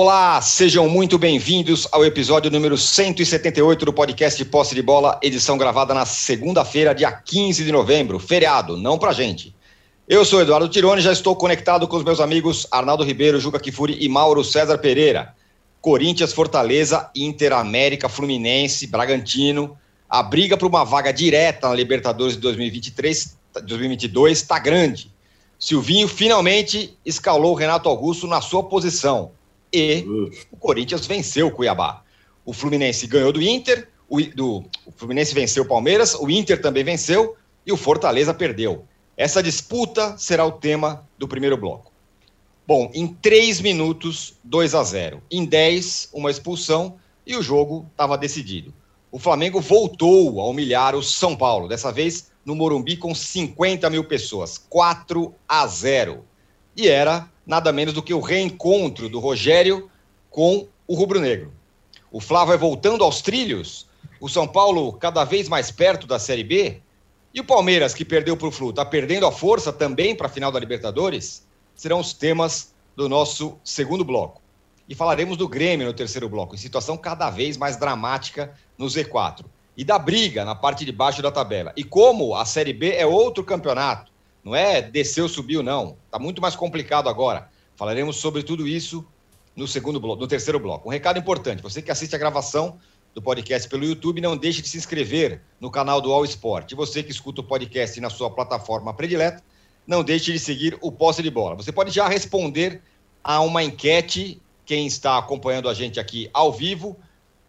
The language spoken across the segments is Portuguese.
Olá, sejam muito bem-vindos ao episódio número 178 do podcast de Posse de Bola, edição gravada na segunda-feira, dia 15 de novembro, feriado, não pra gente. Eu sou Eduardo Tironi, já estou conectado com os meus amigos Arnaldo Ribeiro, Juca Kifuri e Mauro César Pereira. Corinthians, Fortaleza, Inter, América, Fluminense, Bragantino. A briga por uma vaga direta na Libertadores de 2023, 2022 está grande. Silvinho finalmente escalou o Renato Augusto na sua posição e o Corinthians venceu o Cuiabá. O Fluminense ganhou do Inter, o, do, o Fluminense venceu o Palmeiras, o Inter também venceu e o Fortaleza perdeu. Essa disputa será o tema do primeiro bloco. Bom, em 3 minutos, 2 a 0. Em 10, uma expulsão e o jogo estava decidido. O Flamengo voltou a humilhar o São Paulo, dessa vez no Morumbi com 50 mil pessoas. 4 a 0. E era nada menos do que o reencontro do Rogério com o rubro-negro. O Flávio vai voltando aos trilhos, o São Paulo cada vez mais perto da Série B, e o Palmeiras, que perdeu para o Flu, está perdendo a força também para a final da Libertadores, serão os temas do nosso segundo bloco. E falaremos do Grêmio no terceiro bloco, em situação cada vez mais dramática no Z4. E da briga na parte de baixo da tabela. E como a Série B é outro campeonato, não é desceu, subiu, não. Está muito mais complicado agora. Falaremos sobre tudo isso no segundo bloco, no terceiro bloco. Um recado importante: você que assiste a gravação do podcast pelo YouTube, não deixe de se inscrever no canal do All Sport. E você que escuta o podcast na sua plataforma predileta, não deixe de seguir o Posse de Bola. Você pode já responder a uma enquete. Quem está acompanhando a gente aqui ao vivo,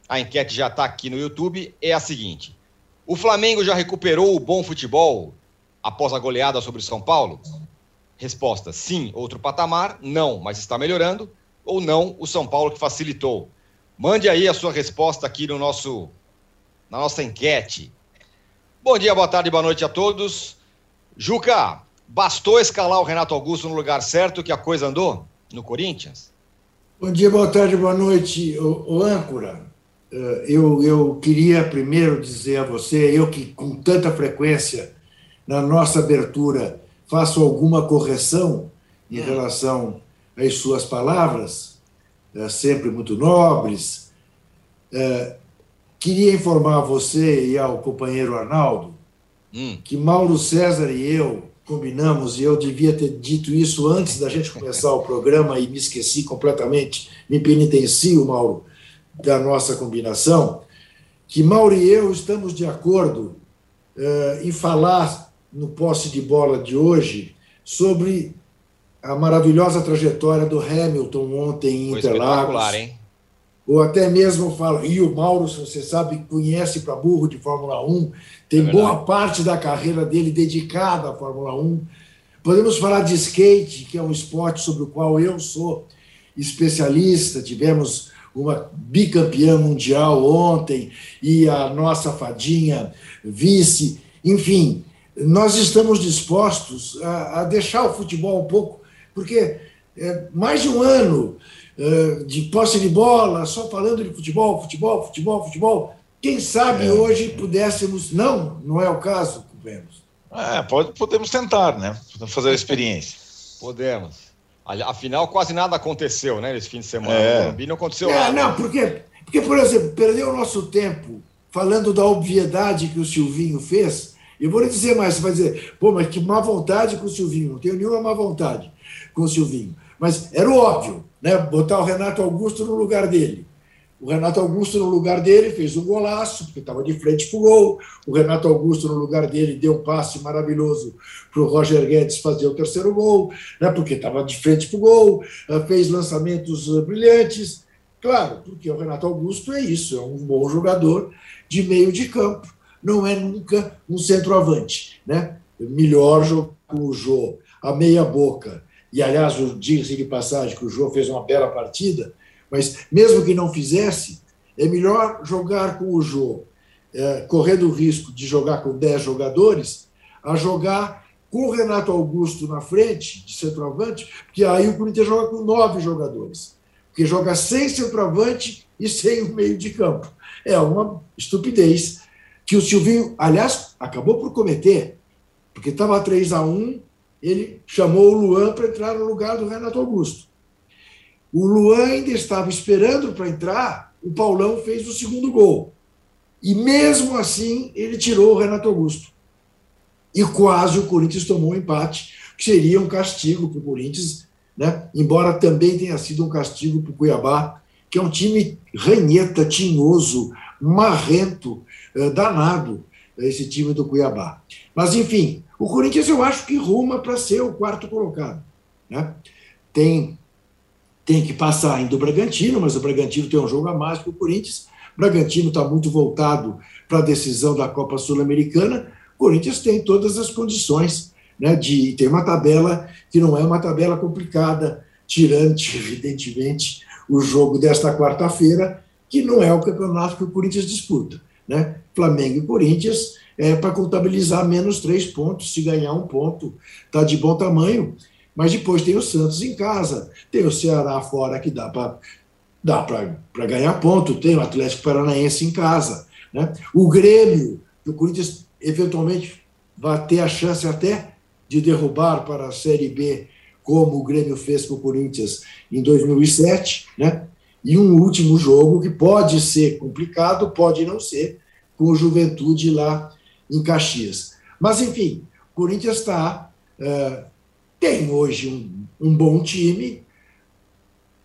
a enquete já está aqui no YouTube. É a seguinte: o Flamengo já recuperou o bom futebol após a goleada sobre São Paulo? Resposta: sim, outro patamar, não, mas está melhorando, ou não, o São Paulo que facilitou. Mande aí a sua resposta aqui no nosso na nossa enquete. Bom dia, boa tarde, boa noite a todos. Juca, bastou escalar o Renato Augusto no lugar certo que a coisa andou no Corinthians? Bom dia, boa tarde, boa noite, o, o âncora. Eh, eu, eu queria primeiro dizer a você, eu que com tanta frequência na nossa abertura, faço alguma correção em hum. relação às suas palavras, é, sempre muito nobres. É, queria informar a você e ao companheiro Arnaldo hum. que Mauro César e eu combinamos, e eu devia ter dito isso antes da gente começar o programa e me esqueci completamente, me penitencio, Mauro, da nossa combinação, que Mauro e eu estamos de acordo uh, em falar no posse de bola de hoje sobre a maravilhosa trajetória do Hamilton ontem em Interlagos. Hein? Ou até mesmo falo, e o Mauro, você sabe, conhece para burro de Fórmula 1, tem é boa parte da carreira dele dedicada à Fórmula 1. Podemos falar de skate, que é um esporte sobre o qual eu sou especialista. Tivemos uma bicampeã mundial ontem e a nossa fadinha vice. Enfim, nós estamos dispostos a, a deixar o futebol um pouco, porque é mais de um ano é, de posse de bola, só falando de futebol, futebol, futebol, futebol. Quem sabe é. hoje pudéssemos. Não, não é o caso, companheiros. É, pode, podemos tentar, né? Podemos fazer a experiência. podemos. Afinal, quase nada aconteceu, né, nesse fim de semana. É. não aconteceu é, nada. Não, porque, porque, por exemplo, perdeu o nosso tempo falando da obviedade que o Silvinho fez eu vou lhe dizer mais, você vai dizer, pô, mas que má vontade com o Silvinho. Não tenho nenhuma má vontade com o Silvinho. Mas era óbvio, né? Botar o Renato Augusto no lugar dele. O Renato Augusto, no lugar dele, fez um golaço, porque estava de frente para o gol. O Renato Augusto, no lugar dele, deu um passe maravilhoso para o Roger Guedes fazer o terceiro gol, né, porque estava de frente para o gol, eh, fez lançamentos eh, brilhantes. Claro, porque o Renato Augusto é isso, é um bom jogador de meio de campo não é nunca um centroavante. Né? Melhor jogo com o Jô, a meia boca. E, aliás, diga-se de passagem que o Jô fez uma bela partida, mas mesmo que não fizesse, é melhor jogar com o Jô, é, correndo o risco de jogar com 10 jogadores, a jogar com o Renato Augusto na frente, de centroavante, porque aí o Corinthians joga com nove jogadores. Porque joga sem centroavante e sem o meio de campo. É uma estupidez que o Silvinho, aliás, acabou por cometer, porque estava 3 a 1 ele chamou o Luan para entrar no lugar do Renato Augusto. O Luan ainda estava esperando para entrar, o Paulão fez o segundo gol. E mesmo assim, ele tirou o Renato Augusto. E quase o Corinthians tomou um empate, que seria um castigo para o Corinthians, né? embora também tenha sido um castigo para o Cuiabá, que é um time ranheta, tinhoso, marrento, danado, esse time do Cuiabá. Mas, enfim, o Corinthians eu acho que ruma para ser o quarto colocado. Né? Tem, tem que passar ainda o Bragantino, mas o Bragantino tem um jogo a mais que o Corinthians. O Bragantino está muito voltado para a decisão da Copa Sul-Americana. O Corinthians tem todas as condições né, de ter uma tabela que não é uma tabela complicada, tirando, evidentemente, o jogo desta quarta-feira, que não é o campeonato que o Corinthians disputa. Né? Flamengo e Corinthians é para contabilizar menos três pontos, se ganhar um ponto, está de bom tamanho. Mas depois tem o Santos em casa, tem o Ceará fora que dá para dá para ganhar ponto, tem o Atlético Paranaense em casa. Né? O Grêmio, o Corinthians eventualmente vai ter a chance até de derrubar para a Série B, como o Grêmio fez com o Corinthians em 2007, né? E um último jogo que pode ser complicado, pode não ser, com o Juventude lá em Caxias. Mas, enfim, o Corinthians está. É, tem hoje um, um, bom time,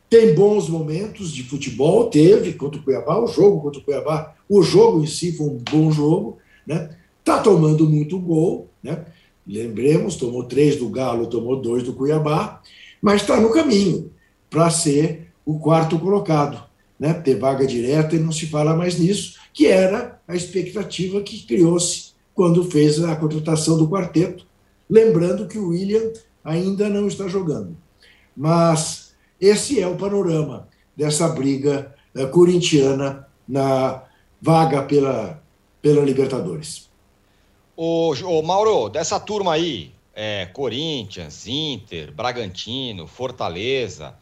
tem bons momentos de futebol, teve contra o Cuiabá, o jogo contra o Cuiabá, o jogo em si foi um bom jogo, né? Está tomando muito gol, né? Lembremos, tomou três do Galo, tomou dois do Cuiabá, mas está no caminho para ser o quarto colocado, né? Ter vaga direta e não se fala mais nisso, que era a expectativa que criou-se quando fez a contratação do quarteto. Lembrando que o William ainda não está jogando. Mas esse é o panorama dessa briga uh, corintiana na vaga pela, pela Libertadores. Ô Mauro, dessa turma aí, é, Corinthians, Inter, Bragantino, Fortaleza,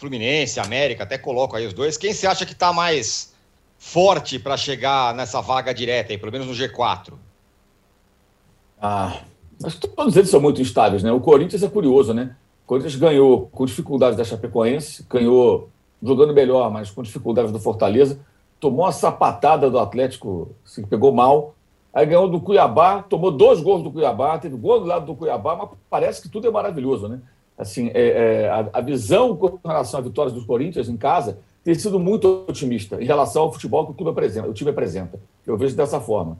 Fluminense, América, até coloco aí os dois. Quem você acha que está mais forte para chegar nessa vaga direta aí, pelo menos no G4? Ah, mas todos eles são muito instáveis, né? O Corinthians é curioso, né? O Corinthians ganhou com dificuldades da Chapecoense, ganhou jogando melhor, mas com dificuldades do Fortaleza, tomou uma sapatada do Atlético, se pegou mal, aí ganhou do Cuiabá, tomou dois gols do Cuiabá, teve gol do lado do Cuiabá, mas parece que tudo é maravilhoso, né? Assim, é, é, a, a, visão com relação à vitória dos Corinthians em casa tem sido muito otimista em relação ao futebol que o, clube apresenta, o time apresenta. Eu vejo dessa forma.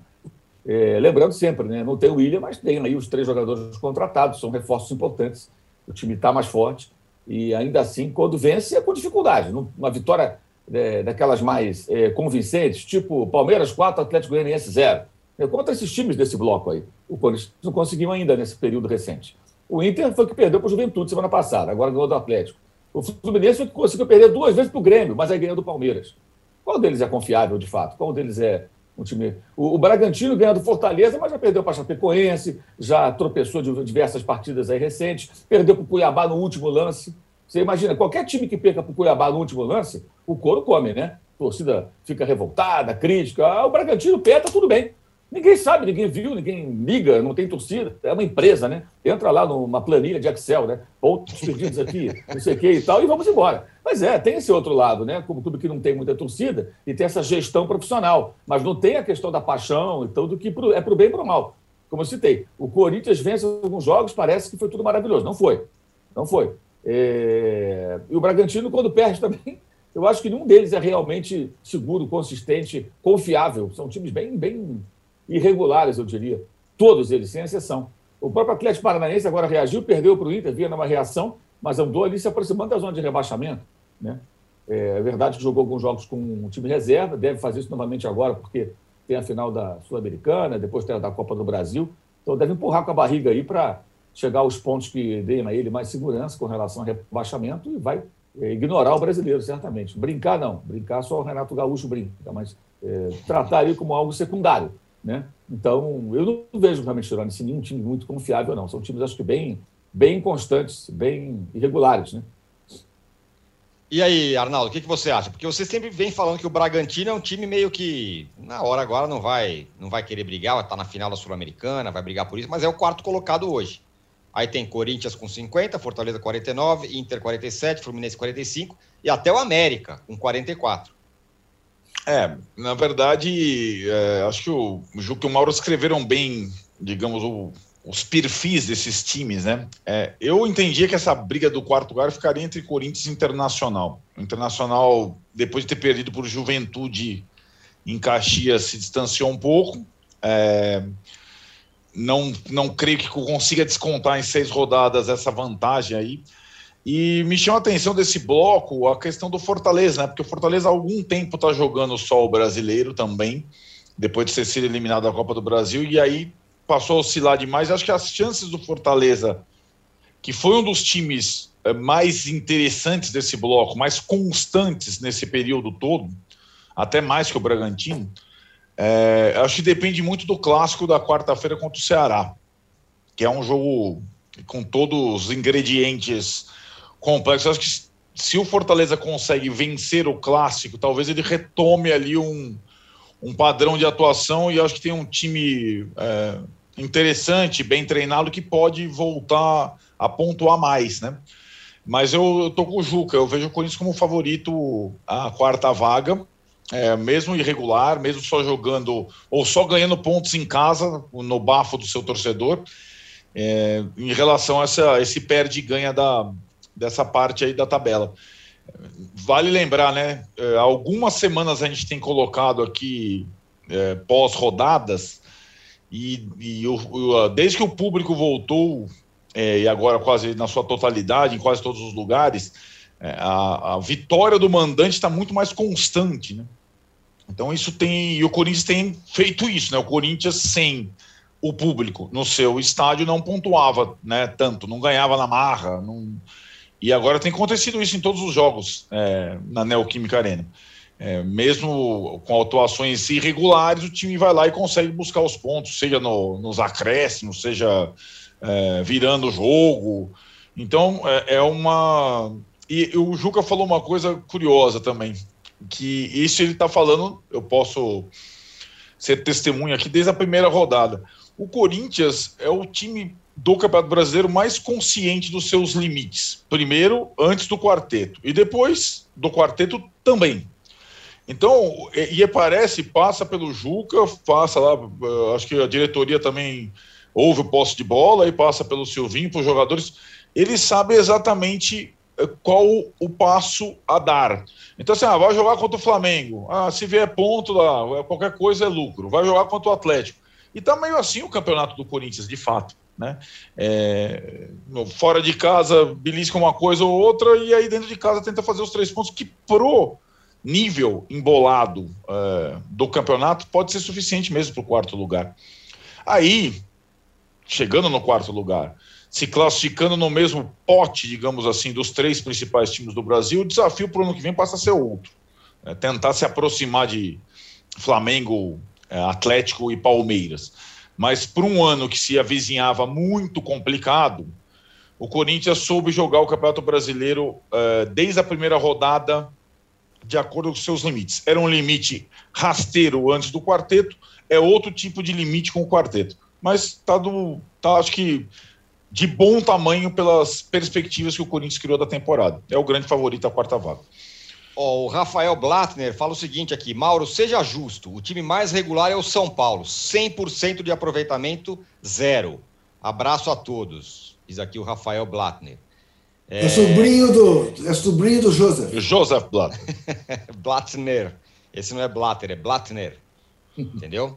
É, lembrando sempre, né, não tem o William, mas tem aí os três jogadores contratados, são reforços importantes. O time está mais forte e ainda assim, quando vence, é com dificuldade. Uma vitória é, daquelas mais é, convincentes, tipo Palmeiras 4, Atlético Goianiense 0. É, contra esses times desse bloco aí. O Corinthians não conseguiu ainda nesse período recente. O Inter foi que perdeu para o Juventude semana passada, agora ganhou do Atlético. O Fluminense foi que conseguiu perder duas vezes para o Grêmio, mas aí ganhou do Palmeiras. Qual deles é confiável, de fato? Qual deles é um time. O, o Bragantino ganhou do Fortaleza, mas já perdeu para Chapecoense, já tropeçou de diversas partidas aí recentes, perdeu para o Cuiabá no último lance. Você imagina, qualquer time que perca para o Cuiabá no último lance, o couro come, né? A torcida fica revoltada, crítica. Ah, o Bragantino peta, tudo bem. Ninguém sabe, ninguém viu, ninguém liga, não tem torcida. É uma empresa, né? Entra lá numa planilha de Excel, né? Pontos perdidos aqui, não sei o que e tal, e vamos embora. Mas é, tem esse outro lado, né? Como tudo que não tem muita torcida e tem essa gestão profissional. Mas não tem a questão da paixão e tudo que é pro bem e pro mal. Como eu citei, o Corinthians vence alguns jogos, parece que foi tudo maravilhoso. Não foi. Não foi. É... E o Bragantino, quando perde também, eu acho que nenhum deles é realmente seguro, consistente, confiável. São times bem, bem irregulares, eu diria. Todos eles, sem exceção. O próprio Atlético Paranaense agora reagiu, perdeu para o Inter, via numa reação, mas andou ali se aproximando da zona de rebaixamento. Né? É, é verdade que jogou alguns jogos com um time reserva, deve fazer isso novamente agora, porque tem a final da Sul-Americana, depois tem a da Copa do Brasil. Então deve empurrar com a barriga aí para chegar aos pontos que deem a ele mais segurança com relação ao rebaixamento e vai é, ignorar o brasileiro, certamente. Brincar não, brincar só o Renato Gaúcho brinca, mas é, tratar ele como algo secundário. Né? Então, eu não vejo realmente Tirone assim, nenhum time muito confiável, não. São times, acho que, bem, bem constantes, bem irregulares. Né? E aí, Arnaldo, o que, que você acha? Porque você sempre vem falando que o Bragantino é um time meio que, na hora agora, não vai, não vai querer brigar, vai estar na final da Sul-Americana, vai brigar por isso, mas é o quarto colocado hoje. Aí tem Corinthians com 50, Fortaleza 49, Inter 47, Fluminense 45 e até o América com 44. É, na verdade, é, acho que o Juca e o Mauro escreveram bem, digamos, o, os perfis desses times, né? É, eu entendia que essa briga do quarto lugar ficaria entre Corinthians e Internacional. O Internacional, depois de ter perdido por Juventude em Caxias, se distanciou um pouco. É, não, não creio que consiga descontar em seis rodadas essa vantagem aí. E me chama a atenção desse bloco a questão do Fortaleza, né? Porque o Fortaleza há algum tempo está jogando só o brasileiro também, depois de ter sido eliminado da Copa do Brasil, e aí passou a oscilar demais. Acho que as chances do Fortaleza, que foi um dos times eh, mais interessantes desse bloco, mais constantes nesse período todo, até mais que o Bragantino, é, acho que depende muito do clássico da quarta-feira contra o Ceará, que é um jogo com todos os ingredientes complexos. Acho que se o Fortaleza consegue vencer o clássico, talvez ele retome ali um, um padrão de atuação e acho que tem um time é, interessante, bem treinado, que pode voltar a pontuar mais, né? Mas eu, eu tô com o Juca, eu vejo o Corinthians como favorito à quarta vaga é, mesmo irregular, mesmo só jogando ou só ganhando pontos em casa, no bafo do seu torcedor, é, em relação a essa, esse perde e ganha da, dessa parte aí da tabela. Vale lembrar, né? É, algumas semanas a gente tem colocado aqui é, pós-rodadas, e, e o, desde que o público voltou, é, e agora quase na sua totalidade, em quase todos os lugares, é, a, a vitória do mandante está muito mais constante, né? Então isso tem. E o Corinthians tem feito isso, né? O Corinthians sem o público no seu estádio não pontuava né, tanto, não ganhava na marra. Não... E agora tem acontecido isso em todos os jogos é, na Neoquímica Arena. É, mesmo com atuações irregulares, o time vai lá e consegue buscar os pontos, seja no, nos acréscimos, seja é, virando o jogo. Então é, é uma. E o Juca falou uma coisa curiosa também que isso ele está falando, eu posso ser testemunha aqui desde a primeira rodada. O Corinthians é o time do Campeonato Brasileiro mais consciente dos seus limites. Primeiro, antes do quarteto, e depois do quarteto também. Então, e, e parece, passa pelo Juca, passa lá, eh, acho que a diretoria também ouve o posse de bola e passa pelo Silvinho, para os jogadores. Eles sabem exatamente eh, qual o passo a dar. Então, assim, ah, vai jogar contra o Flamengo. Ah, se vier ponto lá, qualquer coisa é lucro. Vai jogar contra o Atlético. E tá meio assim o campeonato do Corinthians, de fato. Né? É, fora de casa, belisca uma coisa ou outra, e aí dentro de casa tenta fazer os três pontos, que pro nível embolado é, do campeonato pode ser suficiente mesmo para o quarto lugar. Aí, chegando no quarto lugar, se classificando no mesmo pote, digamos assim, dos três principais times do Brasil, o desafio para o ano que vem passa a ser outro. É tentar se aproximar de Flamengo, é, Atlético e Palmeiras. Mas para um ano que se avizinhava muito complicado, o Corinthians soube jogar o Campeonato Brasileiro é, desde a primeira rodada de acordo com seus limites. Era um limite rasteiro antes do quarteto, é outro tipo de limite com o quarteto. Mas tá do. Tá, acho que de bom tamanho pelas perspectivas que o Corinthians criou da temporada. É o grande favorito à quarta vaga. Oh, o Rafael Blattner fala o seguinte aqui: Mauro, seja justo, o time mais regular é o São Paulo, 100% de aproveitamento, zero. Abraço a todos, diz aqui o Rafael Blattner. É, é sobrinho do, é sobrinho do Joseph. Joseph Blattner. Blattner. Esse não é Blatter, é Blattner. Entendeu?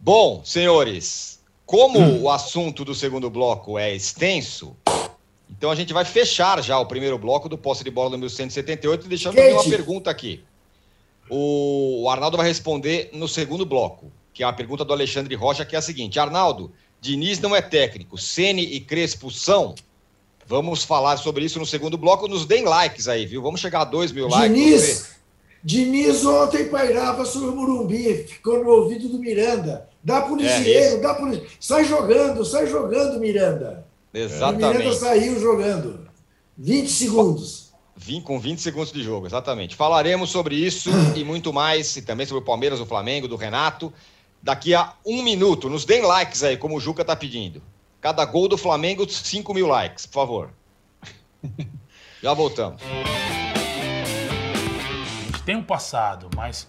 Bom, senhores, como hum. o assunto do segundo bloco é extenso, então a gente vai fechar já o primeiro bloco do posse de bola número 178, deixando também uma pergunta aqui. O, Arnaldo vai responder no segundo bloco, que é a pergunta do Alexandre Rocha, que é a seguinte: Arnaldo, Diniz não é técnico, Sene e Crespo são? Vamos falar sobre isso no segundo bloco. Nos deem likes aí, viu? Vamos chegar a dois mil likes. Diniz, Diniz ontem pairava sobre o Murumbi, ficou no ouvido do Miranda. Dá pro Lisieiro, é dá pro Sai jogando, sai jogando, Miranda. Exatamente. O Miranda saiu jogando. 20 segundos. Vim com 20 segundos de jogo, exatamente. Falaremos sobre isso e muito mais, e também sobre o Palmeiras, o Flamengo, do Renato, daqui a um minuto. Nos deem likes aí, como o Juca tá pedindo. Cada gol do Flamengo, 5 mil likes, por favor. Já voltamos. A gente tem um passado, mas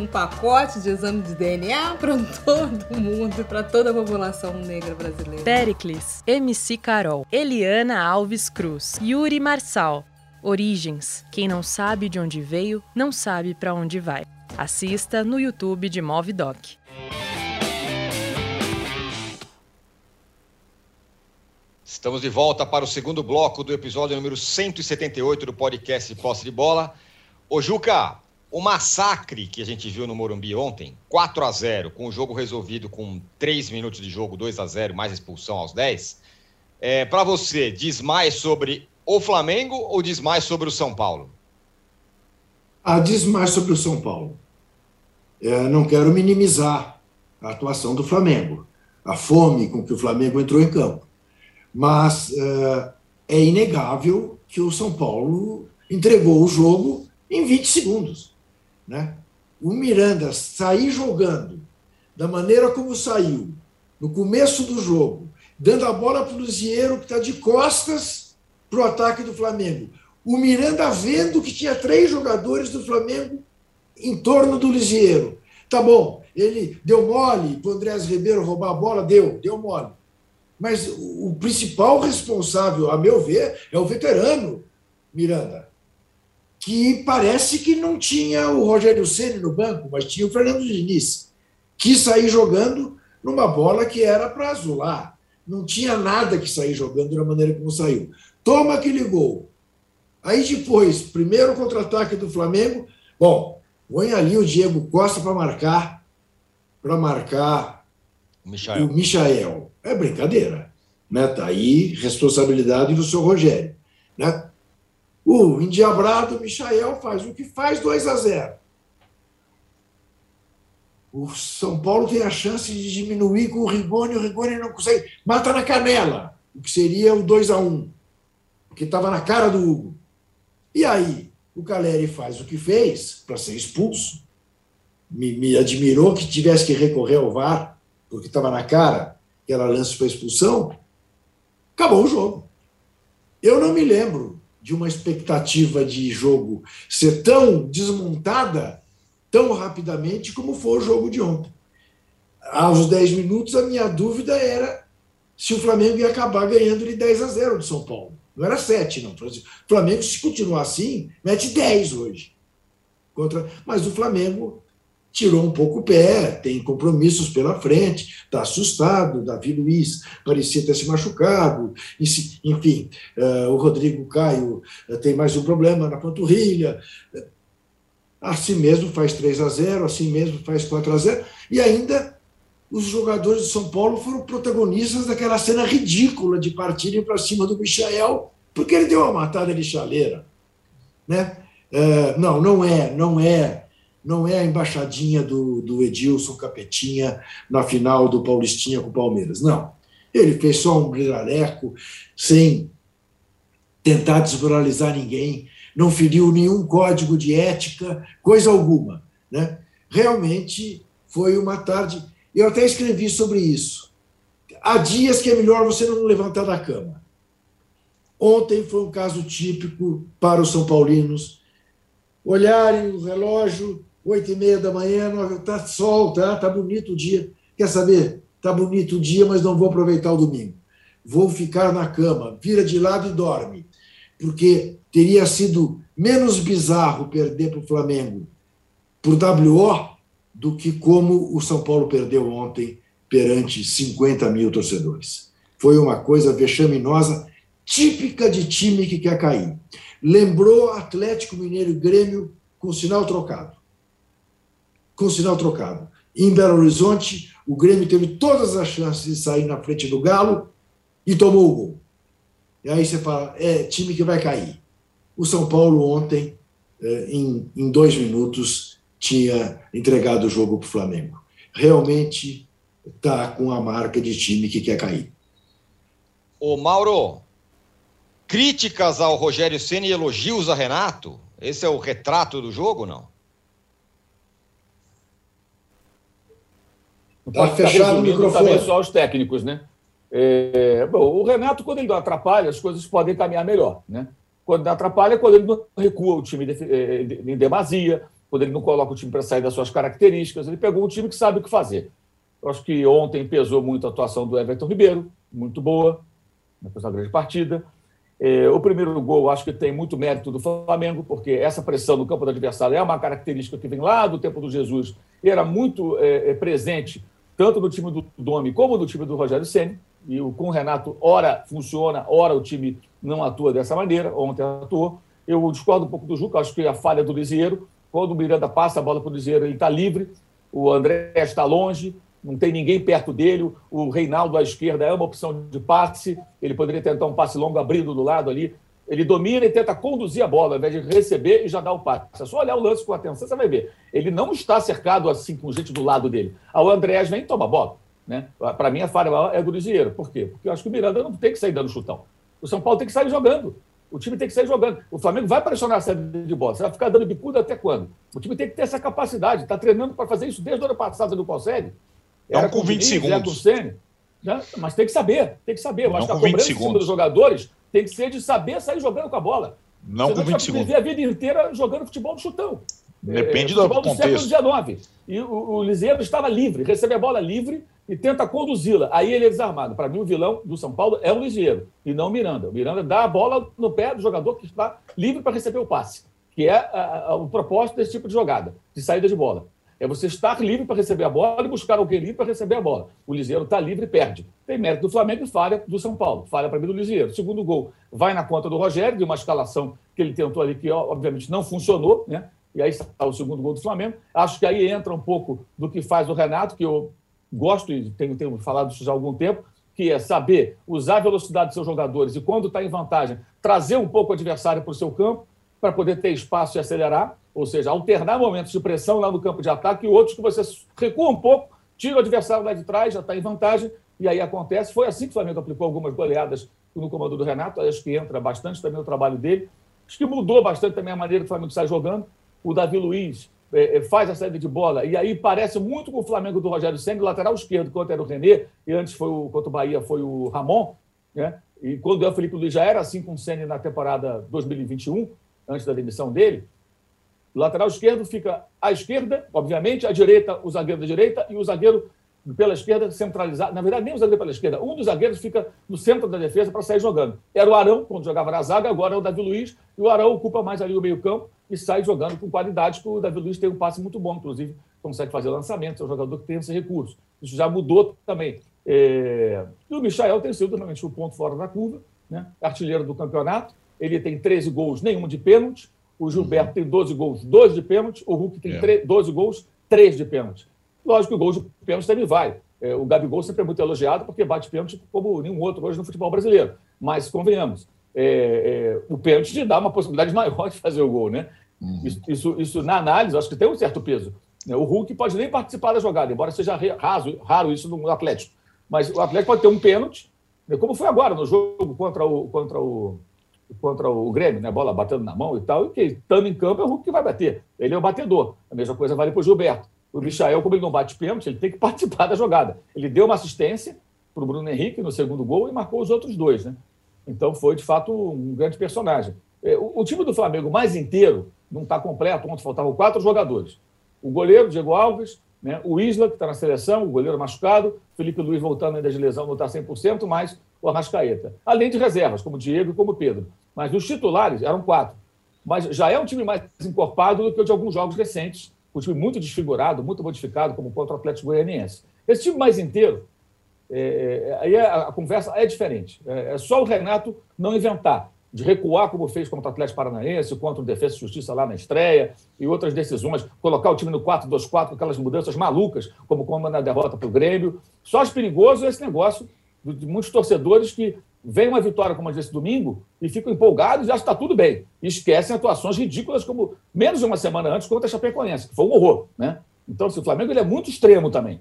um pacote de exame de DNA para todo mundo, para toda a população negra brasileira. Pericles, MC Carol, Eliana Alves Cruz, Yuri Marçal. Origens. Quem não sabe de onde veio, não sabe para onde vai. Assista no YouTube de Movidoc. Estamos de volta para o segundo bloco do episódio número 178 do podcast Posse de Bola. Ô Juca, o massacre que a gente viu no Morumbi ontem, 4 a 0 com o jogo resolvido com 3 minutos de jogo, 2 a 0 mais expulsão aos 10, é, para você, diz mais sobre o Flamengo ou diz mais sobre o São Paulo? Ah, diz mais sobre o São Paulo. É, não quero minimizar a atuação do Flamengo, a fome com que o Flamengo entrou em campo. Mas é, é inegável que o São Paulo entregou o jogo em 20 segundos. Né? O Miranda sair jogando da maneira como saiu, no começo do jogo, dando a bola para o Luziero, que está de costas para o ataque do Flamengo. O Miranda vendo que tinha três jogadores do Flamengo em torno do Luziero. Tá bom, ele deu mole para o Andrés Ribeiro roubar a bola, deu, deu mole. Mas o principal responsável, a meu ver, é o veterano Miranda que parece que não tinha o Rogério Ceni no banco, mas tinha o Fernando Diniz, que sair jogando numa bola que era para azular. Não tinha nada que sair jogando da maneira como saiu. Toma aquele gol. Aí depois, primeiro contra-ataque do Flamengo. Bom, põe ali o Diego Costa para marcar, para marcar o Michael. o Michael. É brincadeira. Né? Tá aí responsabilidade do seu Rogério. Né? O endiabrado Michael faz o que faz 2 a 0. O São Paulo tem a chance de diminuir com o Rigoni, o Rigoni não consegue. Mata na canela, o que seria o 2 a 1 porque estava na cara do Hugo. E aí, o Caleri faz o que fez para ser expulso. Me, me, admirou que tivesse que recorrer ao VAR, porque estava na cara que era lance para expulsão. Acabou o jogo. Eu não me lembro de uma expectativa de jogo ser tão desmontada tão rapidamente como foi o jogo de ontem. Aos 10 minutos, a minha dúvida era se o Flamengo ia acabar ganhando de 10 a 0 do São Paulo. Não era 7, não. O Flamengo, se continuar assim, mete 10 hoje. Contra... Mas o Flamengo tirou um pouco o pé, tem compromissos pela frente, está assustado. Davi Luiz parecia ter se machucado, enfim, uh, o Rodrigo Caio uh, tem mais um problema na panturrilha. Assim mesmo faz 3 a 0 assim mesmo faz 4 a 0 e ainda os jogadores de São Paulo foram protagonistas daquela cena ridícula de partirem para cima do Michael, porque ele deu uma matada de chaleira. Né? Uh, não, não é, não é não é a embaixadinha do, do Edilson Capetinha na final do Paulistinha com o Palmeiras. Não. Ele fez só um brilhareco, sem tentar desmoralizar ninguém, não feriu nenhum código de ética, coisa alguma. Né? Realmente foi uma tarde. Eu até escrevi sobre isso. Há dias que é melhor você não levantar da cama. Ontem foi um caso típico para os São Paulinos olharem o relógio, oito e meia da manhã, está sol, tá? Tá bonito o dia. Quer saber? Tá bonito o dia, mas não vou aproveitar o domingo. Vou ficar na cama, vira de lado e dorme. Porque teria sido menos bizarro perder para o Flamengo por WO do que como o São Paulo perdeu ontem perante 50 mil torcedores. Foi uma coisa vexaminosa, típica de time que quer cair. lembrou Atlético Mineiro e Grêmio com sinal trocado. Com sinal trocado. Em Belo Horizonte, o Grêmio teve todas as chances de sair na frente do Galo e tomou o gol. E aí você fala, é time que vai cair. O São Paulo ontem, eh, em, em dois minutos, tinha entregado o jogo para o Flamengo. Realmente está com a marca de time que quer cair. Ô Mauro, críticas ao Rogério Senna e elogios a Renato? Esse é o retrato do jogo, não? Tá fechado o microfone. Também só os técnicos, né? É, bom, o Renato, quando ele não atrapalha, as coisas podem caminhar melhor, né? Quando não atrapalha, é quando ele não recua o time é, em demasia, quando ele não coloca o time para sair das suas características, ele pegou um time que sabe o que fazer. Eu acho que ontem pesou muito a atuação do Everton Ribeiro, muito boa, depois da grande partida. É, o primeiro gol, acho que tem muito mérito do Flamengo, porque essa pressão no campo do adversário é uma característica que vem lá do tempo do Jesus e era muito é, é presente tanto no time do Domi como no time do Rogério Senna. E com o Renato, ora funciona, ora o time não atua dessa maneira. Ontem atuou. Eu discordo um pouco do Juca, acho que a falha do Lisieiro, quando o Miranda passa a bola para o Lisieiro, ele está livre, o André está longe, não tem ninguém perto dele. O Reinaldo à esquerda é uma opção de passe. Ele poderia tentar um passe longo abrindo do lado ali. Ele domina e tenta conduzir a bola, ao invés de receber e já dar o passe. É só olhar o lance com atenção, você vai ver. Ele não está cercado assim com gente do lado dele. O Andrés vem e toma a bola. Né? Para mim, a falha é do Lisieiro. Por quê? Porque eu acho que o Miranda não tem que sair dando chutão. O São Paulo tem que sair jogando. O time tem que sair jogando. O Flamengo vai pressionar a saída de bola. Você vai ficar dando bicuda até quando? O time tem que ter essa capacidade. Está treinando para fazer isso desde o ano passado, não consegue. Era com 20 segundos. Senna, né? Mas tem que saber, tem que saber. Eu acho que a cobrança em cima dos jogadores tem que ser de saber sair jogando com a bola. Não Você com 20 segundos. viver a vida inteira jogando futebol do chutão. Depende é, do, do contexto. século XIX. E o, o Liseiro estava livre, recebe a bola livre e tenta conduzi-la. Aí ele é desarmado. Para mim, o vilão do São Paulo é o Liseiro e não o Miranda. O Miranda dá a bola no pé do jogador que está livre para receber o passe, que é a, a, o propósito desse tipo de jogada, de saída de bola. É você estar livre para receber a bola e buscar alguém livre para receber a bola. O Liseiro está livre e perde. Tem mérito do Flamengo e falha do São Paulo. Falha para mim do Liseiro. Segundo gol vai na conta do Rogério, de uma escalação que ele tentou ali que, obviamente, não funcionou, né? E aí está o segundo gol do Flamengo. Acho que aí entra um pouco do que faz o Renato, que eu gosto e tenho, tenho falado isso há algum tempo, que é saber usar a velocidade dos seus jogadores e, quando está em vantagem, trazer um pouco o adversário para o seu campo para poder ter espaço e acelerar ou seja, alternar momentos de pressão lá no campo de ataque e outros que você recua um pouco, tira o adversário lá de trás, já está em vantagem, e aí acontece. Foi assim que o Flamengo aplicou algumas goleadas no comando do Renato, acho que entra bastante também o trabalho dele. Acho que mudou bastante também a maneira que o Flamengo sai jogando. O Davi Luiz é, é, faz a saída de bola, e aí parece muito com o Flamengo do Rogério Senna, lateral esquerdo, quando era o René, e antes foi o, contra o Bahia foi o Ramon, né? E quando é o Felipe Luiz já era assim com o Senna na temporada 2021, antes da demissão dele. O lateral esquerdo fica à esquerda, obviamente, à direita, o zagueiro da direita e o zagueiro pela esquerda centralizado. Na verdade, nem o zagueiro pela esquerda. Um dos zagueiros fica no centro da defesa para sair jogando. Era o Arão, quando jogava na zaga, agora é o Davi Luiz. E o Arão ocupa mais ali o meio-campo e sai jogando com qualidade, porque o Davi Luiz tem um passe muito bom, inclusive consegue fazer lançamentos. É um jogador que tem esse recurso. Isso já mudou também. É... E o Michael tem sido realmente o ponto fora da curva, né? artilheiro do campeonato. Ele tem 13 gols, nenhum de pênalti. O Gilberto tem 12 gols, 12 de pênalti. O Hulk tem é. 12 gols, 3 de pênalti. Lógico que o gol de pênalti também vai. É, o Gabigol sempre é muito elogiado porque bate pênalti como nenhum outro hoje no futebol brasileiro. Mas, convenhamos, é, é, o pênalti te dá uma possibilidade maior de fazer o gol, né? Uhum. Isso, isso, isso, na análise, acho que tem um certo peso. O Hulk pode nem participar da jogada, embora seja raso, raro isso no Atlético. Mas o Atlético pode ter um pênalti, né, como foi agora no jogo contra o, contra o, contra o Grêmio, né? Bola batendo na mão e tal, e que estando em campo é o Hulk que vai bater. Ele é o batedor. A mesma coisa vale para o Gilberto. O Michael, como ele não bate pênalti, ele tem que participar da jogada. Ele deu uma assistência para o Bruno Henrique no segundo gol e marcou os outros dois, né? Então foi, de fato, um grande personagem. É, o, time do Flamengo mais inteiro não está completo, ontem faltavam quatro jogadores. O goleiro, Diego Alves, né? o Isla, que está na seleção, o goleiro machucado, Felipe Luiz voltando ainda de lesão, não está 100%, mas o Arrascaeta. Além de reservas, como Diego e como Pedro. Mas os titulares eram quatro. Mas já é um time mais encorpado do que o de alguns jogos recentes. Um time muito desfigurado, muito modificado, como contra o Atlético Goianiense. Esse time mais inteiro, é, é aí é, a, a, conversa é diferente. É, é, só o Renato não inventar. de recuar, como fez contra o Atlético Paranaense, contra o Defesa e Justiça lá na estreia, e outras decisões, colocar o time no 4-2-4 com aquelas mudanças malucas, como como na derrota para o Grêmio. Só acho perigoso esse negócio de muitos torcedores que veem uma vitória como a desse domingo e ficam empolgados e acham que está tudo bem. E esquecem atuações ridículas como menos de uma semana antes contra a Chapecoense, que foi um horror. Né? Então, assim, o Flamengo ele é muito extremo também.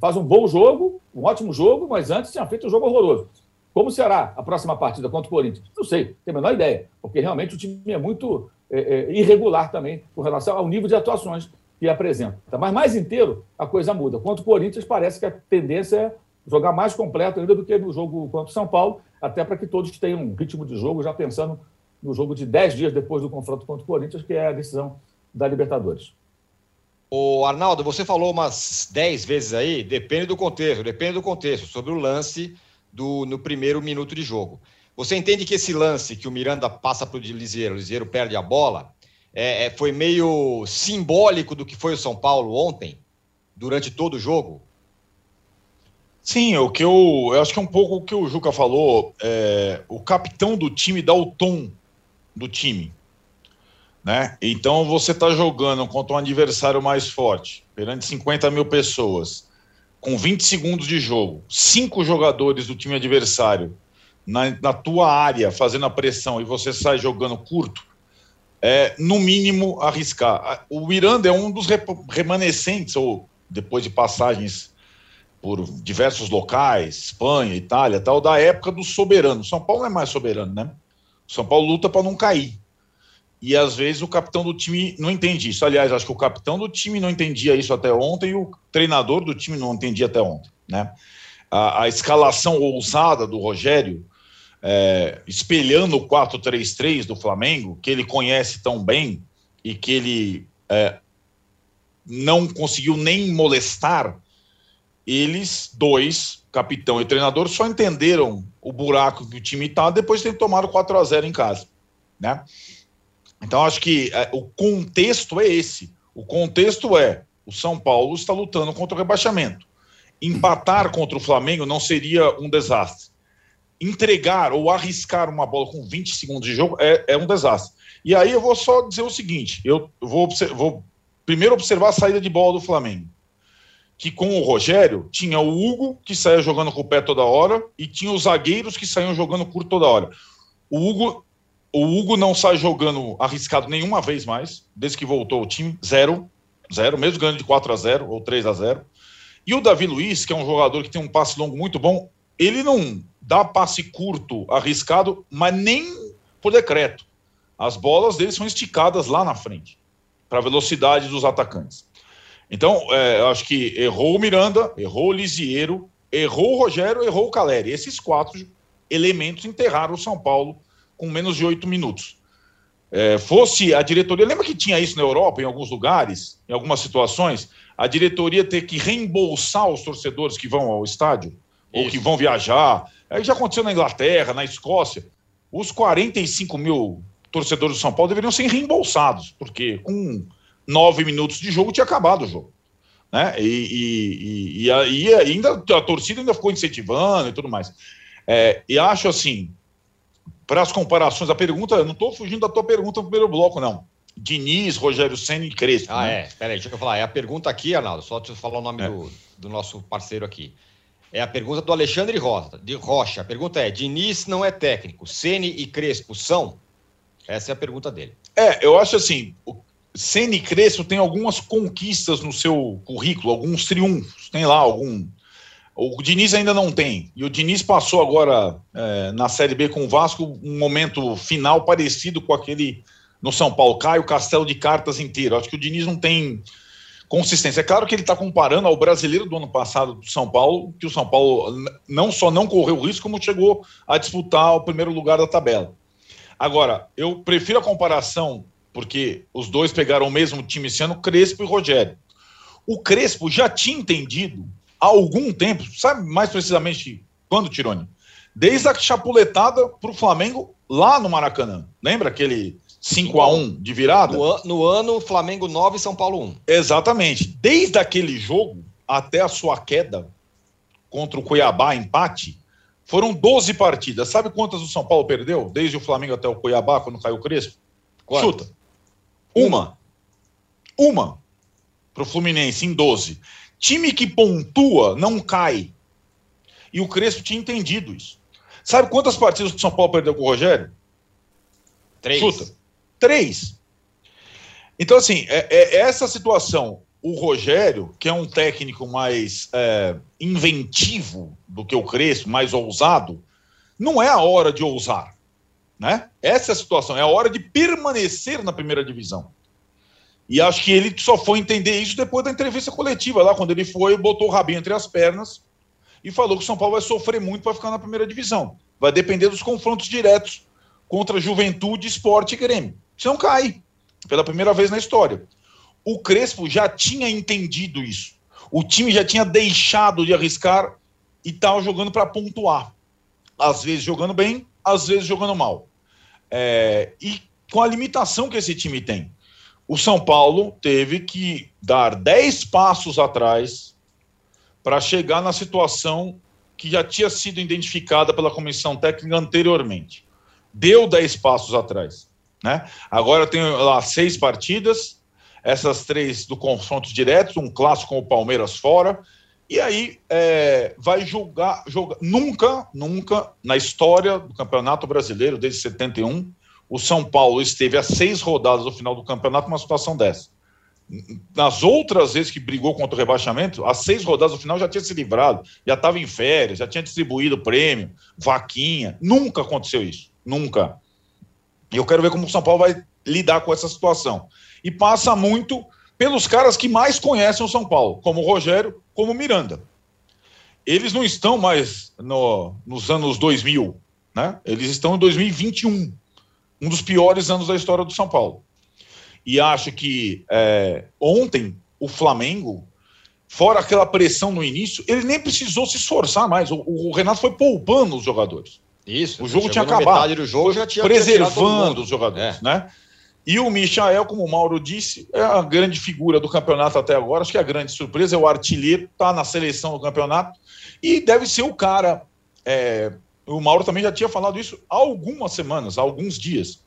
Faz um bom jogo, um ótimo jogo, mas antes tinha feito um jogo horroroso. Como será a próxima partida contra o Corinthians? Não sei, tenho a menor ideia, porque realmente o time é muito é, é, irregular também com relação ao nível de atuações que apresenta. Mas mais inteiro a coisa muda. Contra o Corinthians, parece que a tendência é jogar mais completo ainda do que no jogo contra o São Paulo, até para que todos tenham um ritmo de jogo, já pensando no jogo de 10 dias depois do confronto contra o Corinthians, que é a decisão da Libertadores. O Arnaldo, você falou umas 10 vezes aí, depende do contexto, depende do contexto, sobre o lance do, no primeiro minuto de jogo. Você entende que esse lance que o Miranda passa para o Lisieiro, o Lisieiro perde a bola, é, é, foi meio simbólico do que foi o São Paulo ontem, durante todo o jogo? Sim, o que eu, eu acho que é um pouco o que o Juca falou. É, o capitão do time dá o tom do time. Né? Então você está jogando contra um adversário mais forte, perante 50 mil pessoas com 20 segundos de jogo, cinco jogadores do time adversário na, na tua área fazendo a pressão e você sai jogando curto, é no mínimo arriscar. O Miranda é um dos remanescentes, ou depois de passagens por diversos locais, Espanha, Itália, tal, da época do soberano. São Paulo não é mais soberano, né? São Paulo luta para não cair. E às vezes o capitão do time não entende isso. Aliás, acho que o capitão do time não entendia isso até ontem e o treinador do time não entendia até ontem. Né? A, a escalação ousada do Rogério, é, espelhando o 4-3-3 do Flamengo, que ele conhece tão bem e que ele é, não conseguiu nem molestar, eles dois, capitão e treinador, só entenderam o buraco que o time está depois de ter tomado 4 a 0 em casa. Né? Então, acho que é, o contexto é esse. O contexto é o São Paulo está lutando contra o rebaixamento. Empatar contra o Flamengo não seria um desastre. Entregar ou arriscar uma bola com 20 segundos de jogo é, é um desastre. E aí eu vou só dizer o seguinte: eu vou, vou primeiro observar a saída de bola do Flamengo. Que com o Rogério tinha o Hugo, que saía jogando com o pé toda hora, e tinha os zagueiros que saíam jogando curto toda hora. O Hugo o Hugo não sai jogando arriscado nenhuma vez mais, desde que voltou ao time, zero, zero, mesmo ganhando de 4 a 0 ou 3 a 0 E o Davi Luiz, que é um jogador que tem um passe longo muito bom, ele não dá passe curto, arriscado, mas nem por decreto. As bolas dele são esticadas lá na frente, para a velocidade dos atacantes. Então, é, acho que errou o Miranda, errou o Lisieiro, errou o Rogério, errou o Caleri. Esses quatro elementos enterraram o São Paulo com menos de oito minutos. É, fosse a diretoria, lembra que tinha isso na Europa, em alguns lugares, em algumas situações, a diretoria ter que reembolsar os torcedores que vão ao estádio, isso. ou que vão viajar. Aí já aconteceu na Inglaterra, na Escócia. Os 45 mil torcedores do São Paulo deveriam ser reembolsados, porque com nove minutos de jogo tinha acabado o jogo. Né? E, e, e, e ainda a torcida ainda ficou incentivando e tudo mais. É, e acho assim, para as comparações, a pergunta, eu não estou fugindo da tua pergunta no primeiro bloco, não. Diniz, Rogério Senna e Crespo. Ah, né? é. Espera aí, deixa eu falar. É a pergunta aqui, Arnaldo, só te falar o nome é. do, do nosso parceiro aqui. É a pergunta do Alexandre Rocha, de Rocha. A pergunta é: Diniz não é técnico, Ceni e Crespo são? Essa é a pergunta dele. É, eu acho assim, o Ceni Crespo tem algumas conquistas no seu currículo, alguns triunfos, tem lá algum o Diniz ainda não tem. E o Diniz passou agora é, na Série B com o Vasco um momento final parecido com aquele no São Paulo. Cai o castelo de cartas inteiro. Acho que o Diniz não tem consistência. É claro que ele está comparando ao brasileiro do ano passado do São Paulo, que o São Paulo não só não correu risco, como chegou a disputar o primeiro lugar da tabela. Agora, eu prefiro a comparação, porque os dois pegaram o mesmo time esse ano, Crespo e Rogério. O Crespo já tinha entendido há algum tempo, sabe mais precisamente quando, Tirone? Desde a chapuletada para o Flamengo lá no Maracanã. Lembra aquele 5 a 1 de virada? No, no ano, Flamengo 9 São Paulo 1. Exatamente. Desde aquele jogo até a sua queda contra o Cuiabá, empate, Foram 12 partidas. Sabe quantas o São Paulo perdeu? Desde o Flamengo até o Cuiabá, quando caiu o Crespo? Quantas? Chuta. Uma. Uma. Para o Fluminense, em 12. Time que pontua não cai. E o Crespo tinha entendido isso. Sabe quantas partidas o São Paulo perdeu com o Rogério? Três. Chuta. Três. Então, assim, é, é essa situação. O Rogério, que é um técnico mais é, inventivo do que o Crespo, mais ousado, não é a hora de ousar. Né? Essa é a situação. É a hora de permanecer na primeira divisão. E acho que ele só foi entender isso depois da entrevista coletiva, lá quando ele foi, botou o rabinho entre as pernas e falou que o São Paulo vai sofrer muito para ficar na primeira divisão. Vai depender dos confrontos diretos contra Juventude, Esporte e Grêmio. Se não cai, pela primeira vez na história. O Crespo já tinha entendido isso. O time já tinha deixado de arriscar e estava jogando para pontuar. Às vezes jogando bem, às vezes jogando mal. É, e com a limitação que esse time tem. O São Paulo teve que dar 10 passos atrás para chegar na situação que já tinha sido identificada pela comissão técnica anteriormente. Deu 10 passos atrás. Né? Agora tem lá seis partidas, essas três do confronto direto, um clássico com o Palmeiras fora, e aí é, vai julgar, jogar. Nunca, nunca na história do Campeonato Brasileiro, desde 71, o São Paulo esteve a seis rodadas do final do campeonato numa situação dessa. Nas outras vezes que brigou contra o rebaixamento, as seis rodadas do final já tinha se livrado, já estava em férias, já tinha distribuído prêmio, vaquinha. Nunca aconteceu isso. Nunca. E eu quero ver como o São Paulo vai lidar com essa situação. E passa muito pelos caras que mais conhecem o São Paulo, como o Rogério, como o Miranda. Eles não estão mais no, nos anos 2000, né? Eles estão em 2021, um dos piores anos da história do São Paulo. E acho que é, ontem o Flamengo, fora aquela pressão no início, ele nem precisou se esforçar mais. O, o Renato foi poupando os jogadores. Isso. O jogo tinha acabado. jogo já tinha preservando os jogadores, É. né? E o Michael, como o Mauro disse, é a grande figura do campeonato até agora. Acho que a grande surpresa é o artilheiro, está na seleção do campeonato e deve ser o cara. é, o Mauro também já tinha falado isso há algumas semanas, há alguns dias.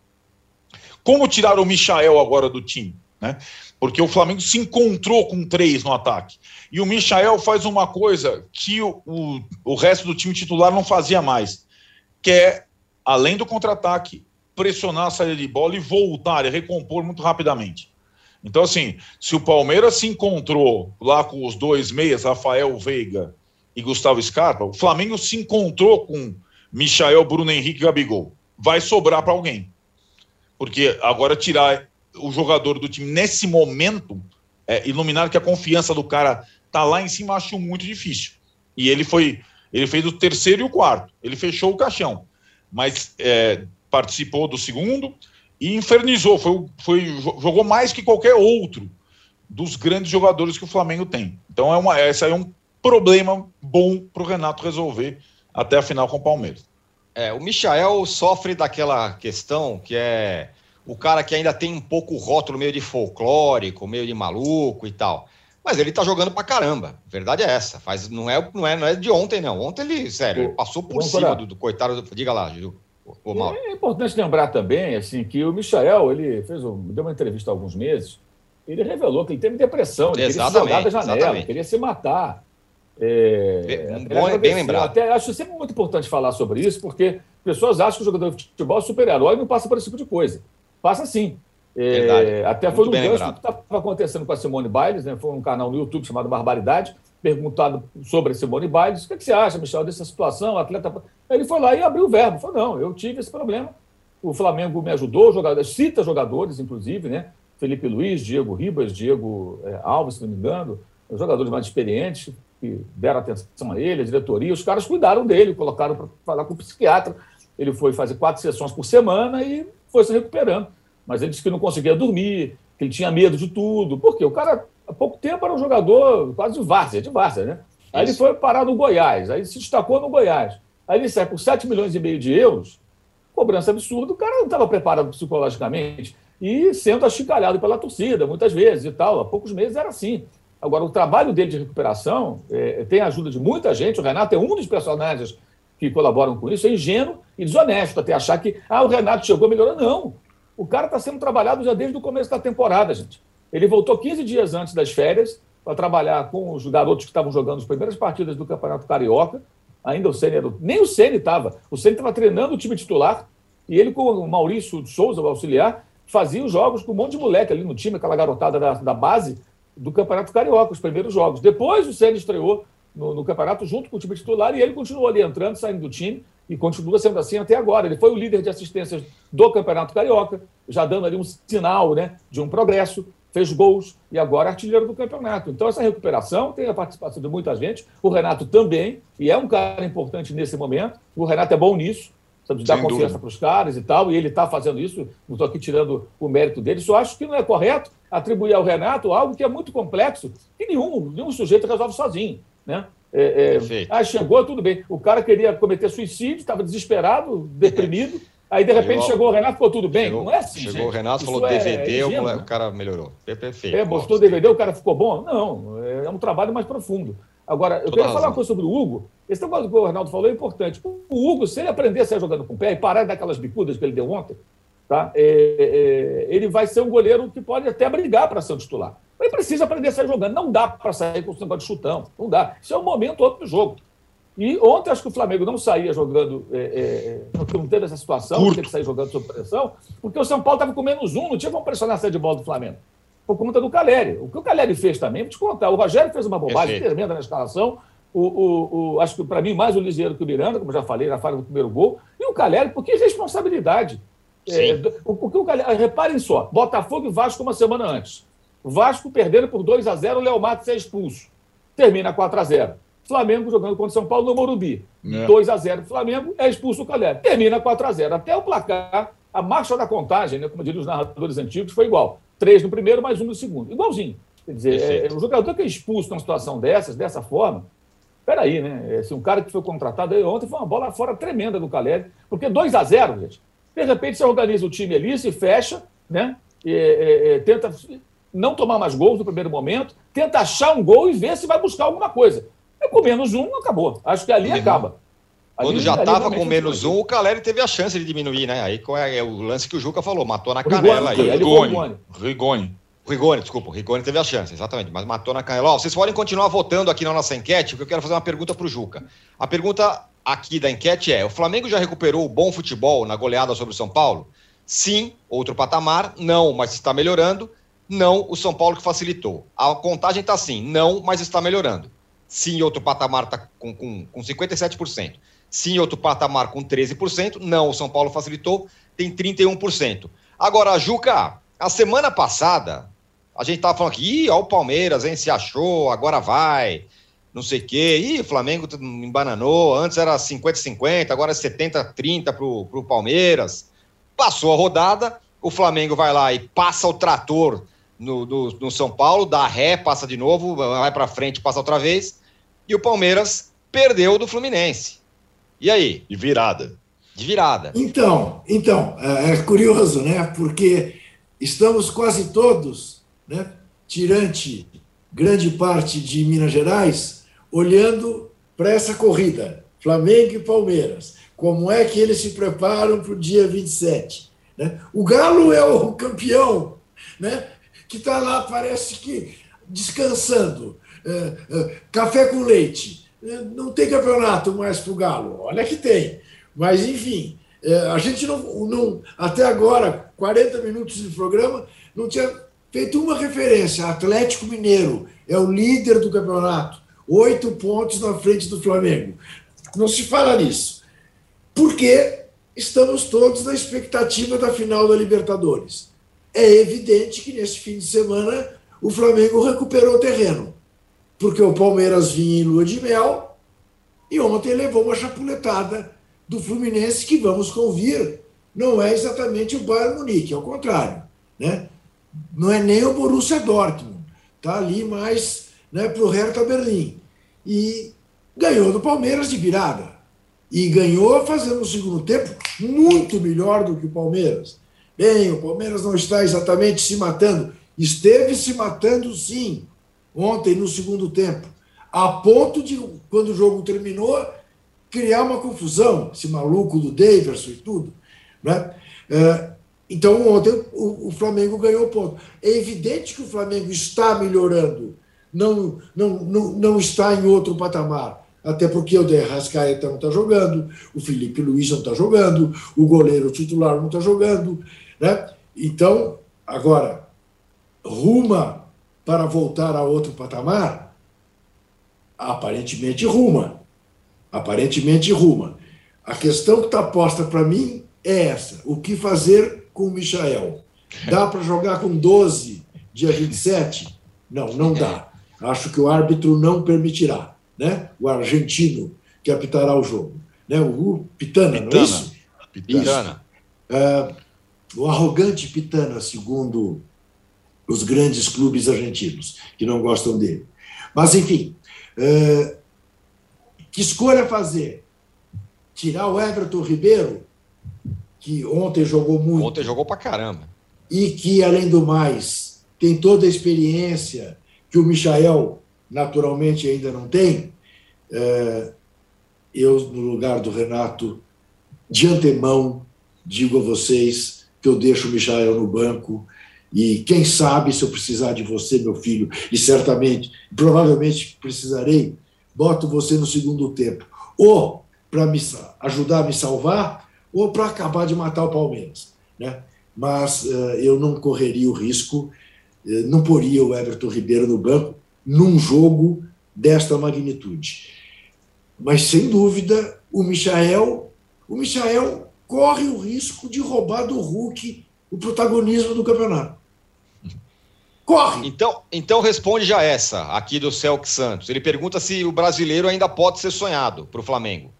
Como tirar o Michael agora do time? Né? Porque o Flamengo se encontrou com três no ataque. E o Michael faz uma coisa que o, o, o resto do time titular não fazia mais, que é, além do contra-ataque, pressionar a saída de bola e voltar e recompor muito rapidamente. Então, assim, se o Palmeiras se encontrou lá com os dois meias, Rafael Veiga e Gustavo Scarpa, o Flamengo se encontrou com Michael, Bruno Henrique e Gabigol. Vai sobrar para alguém. Porque agora tirar o jogador do time nesse momento, é, iluminar que a confiança do cara tá lá em cima, acho muito difícil. E ele foi, ele fez o terceiro e o quarto. Ele fechou o caixão. Mas é, participou do segundo e infernizou. Foi, foi, jogou mais que qualquer outro dos grandes jogadores que o Flamengo tem. Então, é uma, esse aí é um problema bom para o Renato resolver até a final com o Palmeiras. É, o Michael sofre daquela questão que é o cara que ainda tem um pouco o rótulo meio de folclórico, meio de maluco e tal. Mas ele tá jogando pra caramba. A verdade é essa. Faz, não, é, não, é, não é de ontem, não. Ontem ele, sério, ele passou por Vamos cima do, do coitado. Do, diga lá, Gil. Ô, Mauro. É importante lembrar também assim, que o Michael ele fez um, deu uma entrevista há alguns meses. Ele revelou que ele teve depressão, ele Exatamente, queria se jogar da janela, exatamente. queria se matar. É, Bem- ele bom- bem lembrado. Até acho sempre muito importante falar sobre isso, porque pessoas acham que o jogador de futebol é super-herói e não passa por esse tipo de coisa. Passa sim. É, até Muito foi no bem gancho lembrado. que estava acontecendo com a Simone Biles, né? foi um canal no YouTube chamado Barbaridade, perguntado sobre a Simone Biles, o que, que você acha, Michel, dessa situação? Atleta... Ele foi lá e abriu o verbo, falou, não, eu tive esse problema, o Flamengo me ajudou, cita jogadores, inclusive, né? Felipe Luiz, Diego Ribas, Diego eh, Alves, se não me engano, jogadores mais experientes que deram atenção a ele, a diretoria, os caras cuidaram dele, colocaram para falar com o psiquiatra. Ele foi fazer quatro sessões por semana e foi se recuperando. Mas ele disse que não conseguia dormir, que ele tinha medo de tudo, porque o cara, há pouco tempo, era um jogador quase de várzea, de várzea, né? Aí ele foi parar no Goiás, aí se destacou no Goiás. Aí ele sai por 7 milhões e meio de euros, cobrança absurda, o cara não estava preparado psicologicamente e sendo achicalhado pela torcida, muitas vezes e tal. Há poucos meses era assim. Agora, o trabalho dele de recuperação é, tem a ajuda de muita gente. O Renato é um dos personagens que colaboram com isso, é ingênuo e desonesto até achar que ah, o Renato chegou melhorando. Não. O cara está sendo trabalhado já desde o começo da temporada, gente. Ele voltou 15 dias antes das férias para trabalhar com os garotos que estavam jogando as primeiras partidas do Campeonato Carioca. Ainda o Ceni nem o Ceni estava. O Ceni estava treinando o time titular e ele com o Maurício Souza, o auxiliar, fazia os jogos com um monte de moleque ali no time, aquela garotada da, da base do Campeonato Carioca, os primeiros jogos. Depois o Ceni estreou no, no, campeonato junto com o time titular e ele continuou ali entrando, saindo do time e continua sendo assim até agora. Ele foi o líder de assistências do Campeonato Carioca, já dando ali um sinal né, de um progresso, fez gols e agora é artilheiro do campeonato. Então, essa recuperação tem a participação de muita gente, o Renato também, e é um cara importante nesse momento. O Renato é bom nisso, sabe, de dar confiança para os caras e tal, e ele está fazendo isso, não estou aqui tirando o mérito dele, só acho que não é correto atribuir ao Renato algo que é muito complexo e nenhum, nenhum sujeito resolve sozinho. Né? É, é, ah, chegou, tudo bem. O cara queria cometer suicídio, estava desesperado, deprimido. Aí, de repente, chegou, chegou o Renato, ficou tudo bem. Chegou, não é assim. Chegou gente. o Renato, Isso falou é, DVD, o, o, cara melhorou. Perfeito. É, mostrou DVD, o cara ficou bom? Não, é, é um trabalho mais profundo. Agora, eu Toda queria falar uma coisa sobre o Hugo. Esse negócio que o Ronaldo falou é importante. O Hugo, se ele aprender a sair jogando com o pé e parar daquelas bicudas que ele deu ontem, tá? É, é, ele vai ser um goleiro que pode até brigar para ser um titular. Ele precisa aprender a sair jogando. Não dá para sair com o negócio de chutão. Não dá. Isso é um momento outro do jogo. E ontem acho que o Flamengo não saía jogando, é, é, não teve essa situação, Curto. que sair jogando sob pressão, porque o São Paulo estava com menos um, não tinha como pressionar a sede de bola do Flamengo. Por conta do Caleri. O que o Caleri fez também, vou te contar, o Rogério fez uma bobagem Perfeito. tremenda na escalação. O, o, o acho que para mim mais o Ligeiro que o Miranda, como já falei, na falha do primeiro gol, e o Caleri, porque responsabilidade. É, o, o Caleri, reparem só, Botafogo e Vasco uma semana antes. Vasco perdendo por 2 a 0 o Léo Matos é expulso. Termina 4 a 0 Flamengo jogando contra São Paulo no Morumbi. É. 2 a 0 Flamengo é expulso o Calé. Termina 4 a 0 Até o placar, a marcha da contagem, né, como diriam os narradores antigos, foi igual. Três no primeiro, mais um no segundo. Igualzinho. Quer dizer, é, é, o jogador que é expulso numa situação dessas, dessa forma, peraí, né? Assim, um cara que foi contratado aí ontem foi uma bola fora tremenda do Caleri, porque 2 a 0 gente. De repente você organiza o time ali, se fecha, né? E, é, é, tenta não tomar mais gols no primeiro momento, tenta achar um gol e ver se vai buscar alguma coisa. E com menos um, acabou. Acho que ali uhum. acaba. Ali, Quando já estava com menos um, o Caleri teve a chance de diminuir, né? Aí é, é o lance que o Juca falou, matou na canela. Rigoni, aí. Rigoni. Rigoni. Rigoni, desculpa, o Rigoni teve a chance, exatamente, mas matou na canela. Ó, vocês podem continuar votando aqui na nossa enquete, porque eu quero fazer uma pergunta para o Juca. A pergunta aqui da enquete é: o Flamengo já recuperou o bom futebol na goleada sobre o São Paulo? Sim, outro patamar. Não, mas está melhorando. Não, o São Paulo que facilitou. A contagem está assim, não, mas está melhorando. Sim, outro patamar está com, com, com 57%. Sim, outro patamar com 13%. Não, o São Paulo facilitou, tem 31%. Agora, Juca, a semana passada, a gente estava falando aqui, ih, ó o Palmeiras, hein, se achou, agora vai, não sei o quê. Ih, o Flamengo embananou, antes era 50-50, agora é 70-30 para o Palmeiras. Passou a rodada, o Flamengo vai lá e passa o trator no, no, no São Paulo, dá ré, passa de novo, vai para frente, passa outra vez. E o Palmeiras perdeu do Fluminense. E aí? De virada. De virada. Então, então é, é curioso, né? Porque estamos quase todos, né? Tirante grande parte de Minas Gerais, olhando para essa corrida, Flamengo e Palmeiras. Como é que eles se preparam para o dia 27? Né? O Galo é o campeão, né? que está lá, parece que descansando. É, é, café com leite. É, não tem campeonato mais para o Galo. Olha que tem. Mas, enfim, a gente não, não, até agora, 40 minutos de programa, não tinha feito uma referência. Atlético Mineiro é o líder do campeonato, oito pontos na frente do Flamengo. Não se fala nisso. Porque estamos todos na expectativa da final da Libertadores é evidente que nesse fim de semana o Flamengo recuperou o terreno, porque o Palmeiras vinha em lua de mel e ontem levou uma chapuletada do Fluminense, que vamos convir, não é exatamente o Bayern Munique, ao contrário. Né? Não é nem o Borussia Dortmund, está ali mais né, para o Hertha Berlim. E ganhou do Palmeiras de virada. E ganhou fazendo um segundo tempo muito melhor do que o Palmeiras. Bem, o Palmeiras não está exatamente se matando. Esteve se matando, sim, ontem no segundo tempo. A ponto de, quando o jogo terminou, criar uma confusão, esse maluco do Daverson e tudo. Né? É, então, ontem o, Flamengo ganhou ponto. É evidente que o Flamengo está melhorando, não, não, não, não está em outro patamar. Até porque o De Rascaeta não está jogando, o Felipe Luiz não está jogando, o goleiro titular não está jogando. Né? Então, agora, ruma para voltar a outro patamar? Aparentemente ruma. Aparentemente ruma. A questão que está posta para mim é essa: o que fazer com o Michael? Dá para jogar com 12 dia 27? Não, não dá. Acho que o árbitro não permitirá. Né? O argentino que apitará o jogo. Né? O Pitana, Pitana. não é isso? Pitana. Isso. Uh, o arrogante Pitana, segundo os grandes clubes argentinos, que não gostam dele. Mas, enfim, uh, que escolha fazer? Tirar o Everton Ribeiro, que ontem jogou muito. Ontem jogou pra caramba. E que, além do mais, tem toda a experiência que o Michael naturalmente ainda não tem. Uh, eu, no lugar do Renato, de antemão, digo a vocês que eu deixo o Michael no banco e quem sabe se eu precisar de você, meu filho, e certamente, provavelmente precisarei, boto você no segundo tempo. Ou para me ajudar a me salvar, ou para acabar de matar o Palmeiras. Né? Mas uh, eu não correria o risco, uh, não poria o Everton Ribeiro no banco num jogo desta magnitude. Mas, sem dúvida, o Michael, o Michael corre o risco de roubar do Hulk o protagonismo do campeonato. Corre! Então, então responde já essa, aqui do Celc Santos. Ele pergunta se o brasileiro ainda pode ser sonhado para o Flamengo.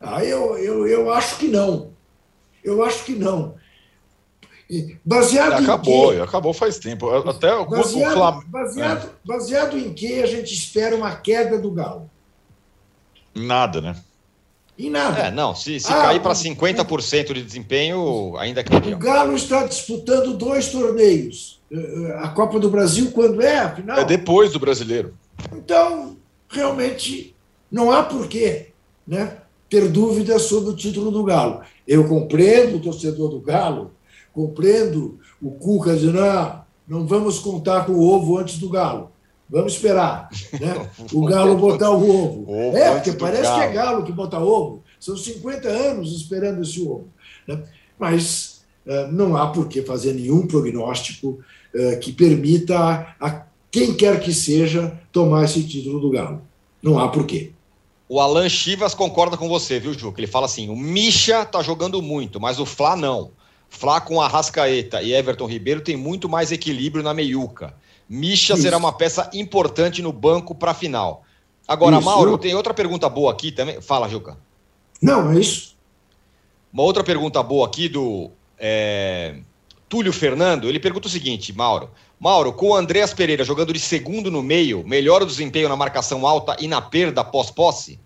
Ah, eu, eu, eu acho que não. Eu acho que não. Baseado acabou, em quê? acabou faz tempo. Até o baseado, Flamengo. Baseado, é. baseado em que a gente espera uma queda do Galo? Nada, né? Em nada. É, não, se, se ah, cair para 50% de desempenho, ainda é campeão. O Galo está disputando dois torneios. Eh, eh, a Copa do Brasil, quando é, afinal? É depois do brasileiro. Então, realmente, não há porquê né, ter dúvidas sobre o título do Galo. Eu compreendo o torcedor do Galo, compreendo o Cuca dizendo, ah, não vamos contar com o ovo antes do Galo. Vamos esperar. Né? O galo botar o ovo. ovo é, porque parece galo. que é galo que bota ovo. São 50 anos esperando esse ovo. Né? Mas uh, não há por que fazer nenhum prognóstico uh, que permita a, a, quem quer que seja tomar esse título do galo. Não há por quê. O Alan Chivas concorda com você, viu, Juca? Ele fala assim: o Misha tá jogando muito, mas o Fla não. Fla com Arrascaeta e Everton Ribeiro tem muito mais equilíbrio na meiuca. Misha Isso. será uma peça importante no banco para a final. Agora, isso. Mauro, tem outra pergunta boa aqui também. Fala, Juca. Não, é isso. Uma outra pergunta boa aqui do é, Túlio Fernando. Ele pergunta o seguinte, Mauro. Mauro, com o Andréas Pereira jogando de segundo no meio, melhora o desempenho na marcação alta e na perda pós-posse?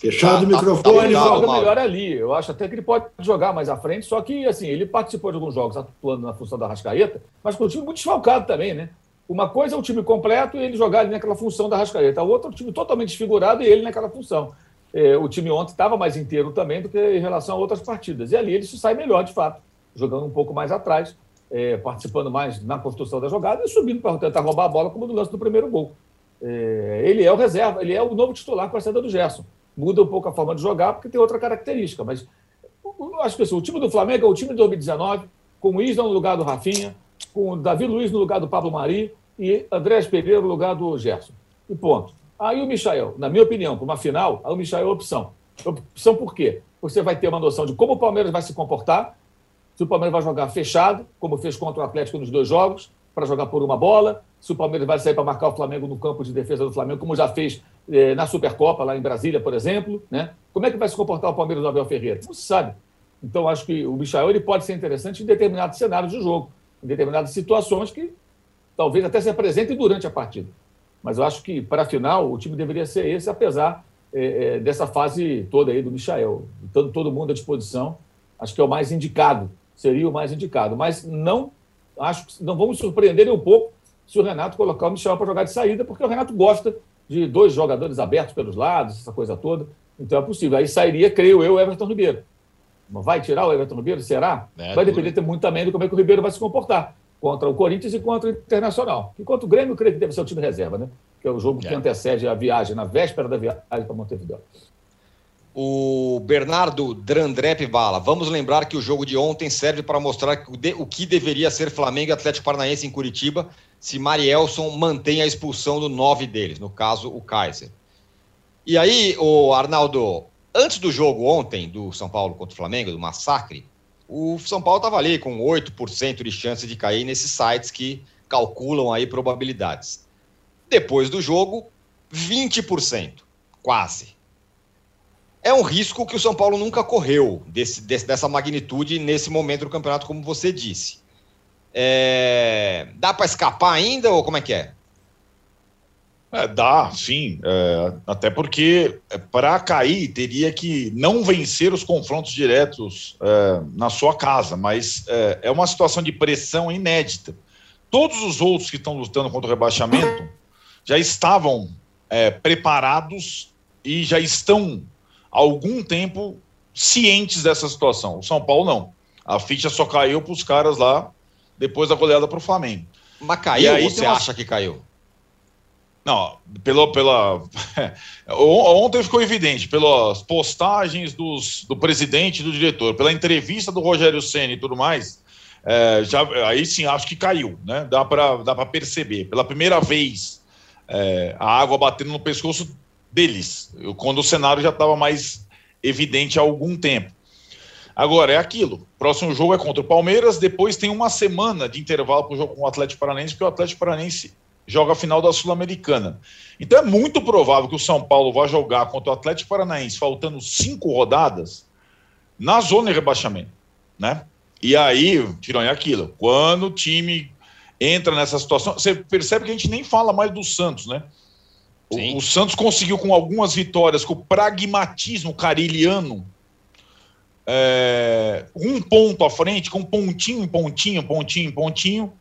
Fechado o tá, tá, microfone. Tá, ele joga melhor ali. Eu acho até que ele pode jogar mais à frente, só que assim, ele participou de alguns jogos atuando na função da Rascaeta, mas com o time muito desfalcado também, né? Uma coisa é o time completo e ele jogar ali naquela função da Rascaeta. A outra é o time totalmente desfigurado e ele naquela função. É, o time ontem estava mais inteiro também do que em relação a outras partidas. E ali ele se sai melhor, de fato, jogando um pouco mais atrás, é, participando mais na construção da jogada e subindo para tentar roubar a bola, como no lance do primeiro gol. É, ele é o reserva, ele é o novo titular com a saída do Gerson muda um pouco a forma de jogar, porque tem outra característica. Mas acho que assim, o time do Flamengo é o time de 2019, com o Isla no lugar do Rafinha, com o Davi Luiz no lugar do Pablo Mari e Andrés Pereira no lugar do Gerson. E ponto. Aí o Michael, na minha opinião, para uma final, aí o Michael é opção. Opção por quê? Você vai ter uma noção de como o Palmeiras vai se comportar, se o Palmeiras vai jogar fechado, como fez contra o Atlético nos dois jogos, para jogar por uma bola, se o Palmeiras vai sair para marcar o Flamengo no campo de defesa do Flamengo, como já fez eh, na Supercopa, lá em Brasília, por exemplo. Né? Como é que vai se comportar o Palmeiras do Abel Ferreira? Não se sabe. Então, acho que o Michael ele pode ser interessante em determinados cenários de jogo, em determinadas situações que talvez até se apresentem durante a partida. Mas eu acho que, para a final, o time deveria ser esse, apesar eh, eh, dessa fase toda aí do Michael. Estando todo mundo à disposição, acho que é o mais indicado, seria o mais indicado. Mas não acho que não vamos surpreender um pouco se o Renato colocar o Michel para jogar de saída, porque o Renato gosta de dois jogadores abertos pelos lados, essa coisa toda. Então é possível. Aí sairia, creio eu, Everton Ribeiro. Vai tirar o Everton Ribeiro? Será? É, vai depender muito também do como é que o Ribeiro vai se comportar contra o Corinthians e contra o Internacional. Enquanto o Grêmio, eu creio que deve ser o time reserva, né? Que é o jogo que É. antecede a viagem, na véspera da viagem para Montevideo. O Bernardo Drandrep Bala. Vamos lembrar que o jogo de ontem serve para mostrar o que deveria ser Flamengo e Atlético Paranaense em Curitiba se Marielson mantém a expulsão do nove deles, no caso, o Kaiser. E aí, o Arnaldo, antes do jogo ontem do São Paulo contra o Flamengo, do massacre, o São Paulo estava ali com 8% de chance de cair nesses sites que calculam aí probabilidades. Depois do jogo, 20%, quase. É um risco que o São Paulo nunca correu desse, desse- dessa magnitude nesse momento do campeonato, como você disse. É, Dá para escapar ainda ou como é que é? É, dá, sim. É, até porque para cair teria que não vencer os confrontos diretos é, na sua casa, mas é, é uma situação de pressão inédita. Todos os outros que estão lutando contra o rebaixamento já estavam é, preparados e já estão algum tempo cientes dessa situação. O São Paulo não. A ficha só caiu para os caras lá depois da goleada para o Flamengo. Mas caiu E aí você uma- acha que caiu? Não, pelo, pela. On- Ontem ficou evidente, pelas postagens dos, do presidente e do diretor, pela entrevista do Rogério Senna e tudo mais, é, já, aí sim acho que caiu, né? Dá para dá pra perceber. Pela primeira vez, é, a água batendo no pescoço deles, quando o cenário já estava mais evidente há algum tempo. Agora, é aquilo. Próximo jogo é contra o Palmeiras, depois tem uma semana de intervalo para o jogo com o Atlético Paranaense, porque o Atlético Paranaense joga a final da Sul-Americana. Então é muito provável que o São Paulo vá jogar contra o Atlético Paranaense, faltando cinco rodadas, na zona de rebaixamento, né? E aí, Tirão, é aquilo. Quando o time entra nessa situação, você percebe que a gente nem fala mais do Santos, né? O, o Santos conseguiu com algumas vitórias, com o pragmatismo cariliano, é, um ponto à frente, com pontinho em pontinho, pontinho em pontinho,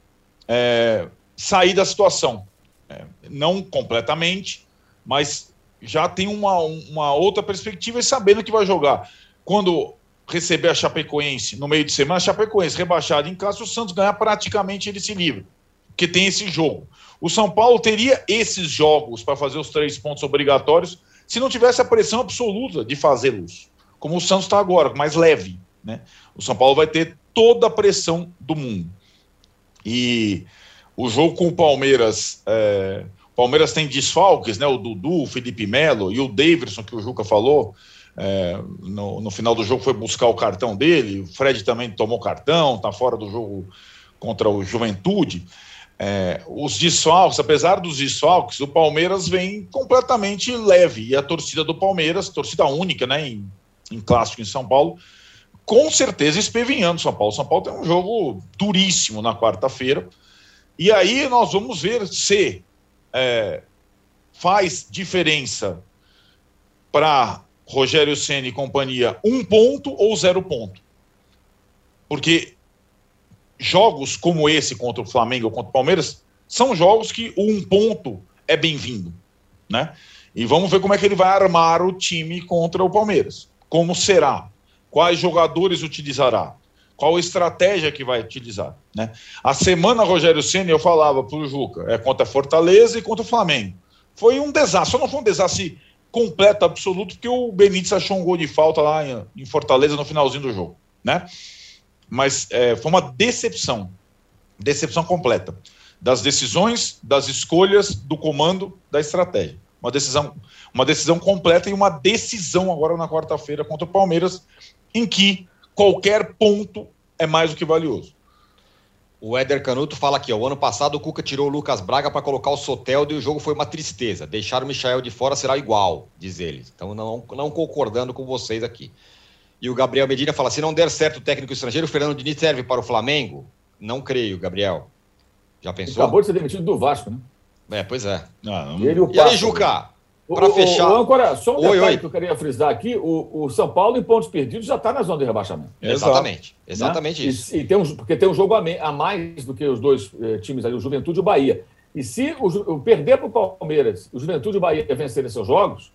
é, sair da situação. É, não completamente, mas já tem uma, uma outra perspectiva e sabendo que vai jogar. Quando receber a Chapecoense no meio de semana, a Chapecoense rebaixada em casa, o Santos ganhar, praticamente ele se livra. Porque tem esse jogo. O São Paulo teria esses jogos para fazer os três pontos obrigatórios se não tivesse a pressão absoluta de fazê-los. Como o Santos está agora, mais leve. Né? O São Paulo vai ter toda a pressão do mundo. E o jogo com o Palmeiras. É, o Palmeiras tem desfalques, né? O Dudu, o Felipe Melo e o Davidson, que o Juca falou. é, no, no final do jogo foi buscar o cartão dele. O Fred também tomou cartão, está fora do jogo contra o Juventude. É, os desfalques, apesar dos desfalques, o Palmeiras vem completamente leve. E a torcida do Palmeiras, torcida única, né? Em, em clássico em São Paulo, com certeza espevinhando São Paulo. São Paulo tem um jogo duríssimo na quarta-feira. E aí nós vamos ver se é, faz diferença para Rogério Senna e companhia um ponto ou zero ponto. Porque jogos como esse contra o Flamengo ou contra o Palmeiras são jogos que um ponto é bem-vindo, né? E vamos ver como é que ele vai armar o time contra o Palmeiras. Como será? Quais jogadores utilizará? Qual estratégia que vai utilizar? Né? A semana, Rogério Senna, eu falava para o Juca, é contra Fortaleza e contra o Flamengo. Foi um desastre, só não foi um desastre completo, absoluto, porque o Benítez achou um gol de falta lá em, em Fortaleza no finalzinho do jogo. Né? Mas é, foi uma decepção, decepção completa das decisões, das escolhas, do comando, da estratégia. Uma decisão, uma decisão completa e uma decisão agora na quarta-feira contra o Palmeiras, em que qualquer ponto é mais do que valioso. O Éder Canuto fala aqui, ó, o ano passado o Cuca tirou o Lucas Braga para colocar o Soteldo e o jogo foi uma tristeza. Deixar o Michael de fora será igual, diz ele. Então não, não concordando com vocês aqui. E o Gabriel Medina fala, se não der certo o técnico estrangeiro, o Fernando Diniz serve para o Flamengo? Não creio, Gabriel. Já pensou? Acabou de ser demitido do Vasco, né? É, pois é. Ah, não- Ele e o E aí. Juca? O- Para o- fechar. O, âncora, só um Oi, detalhe oi. que eu queria frisar aqui: o, o São Paulo, em pontos perdidos, já está na zona de rebaixamento. Exatamente. né? Exatamente E- isso. E, tem um, porque tem um jogo a, me- a mais do que os dois eh, times ali, o Juventude e o Bahia. E se o, o perder para o Palmeiras, o Juventude e o Bahia vencerem seus jogos,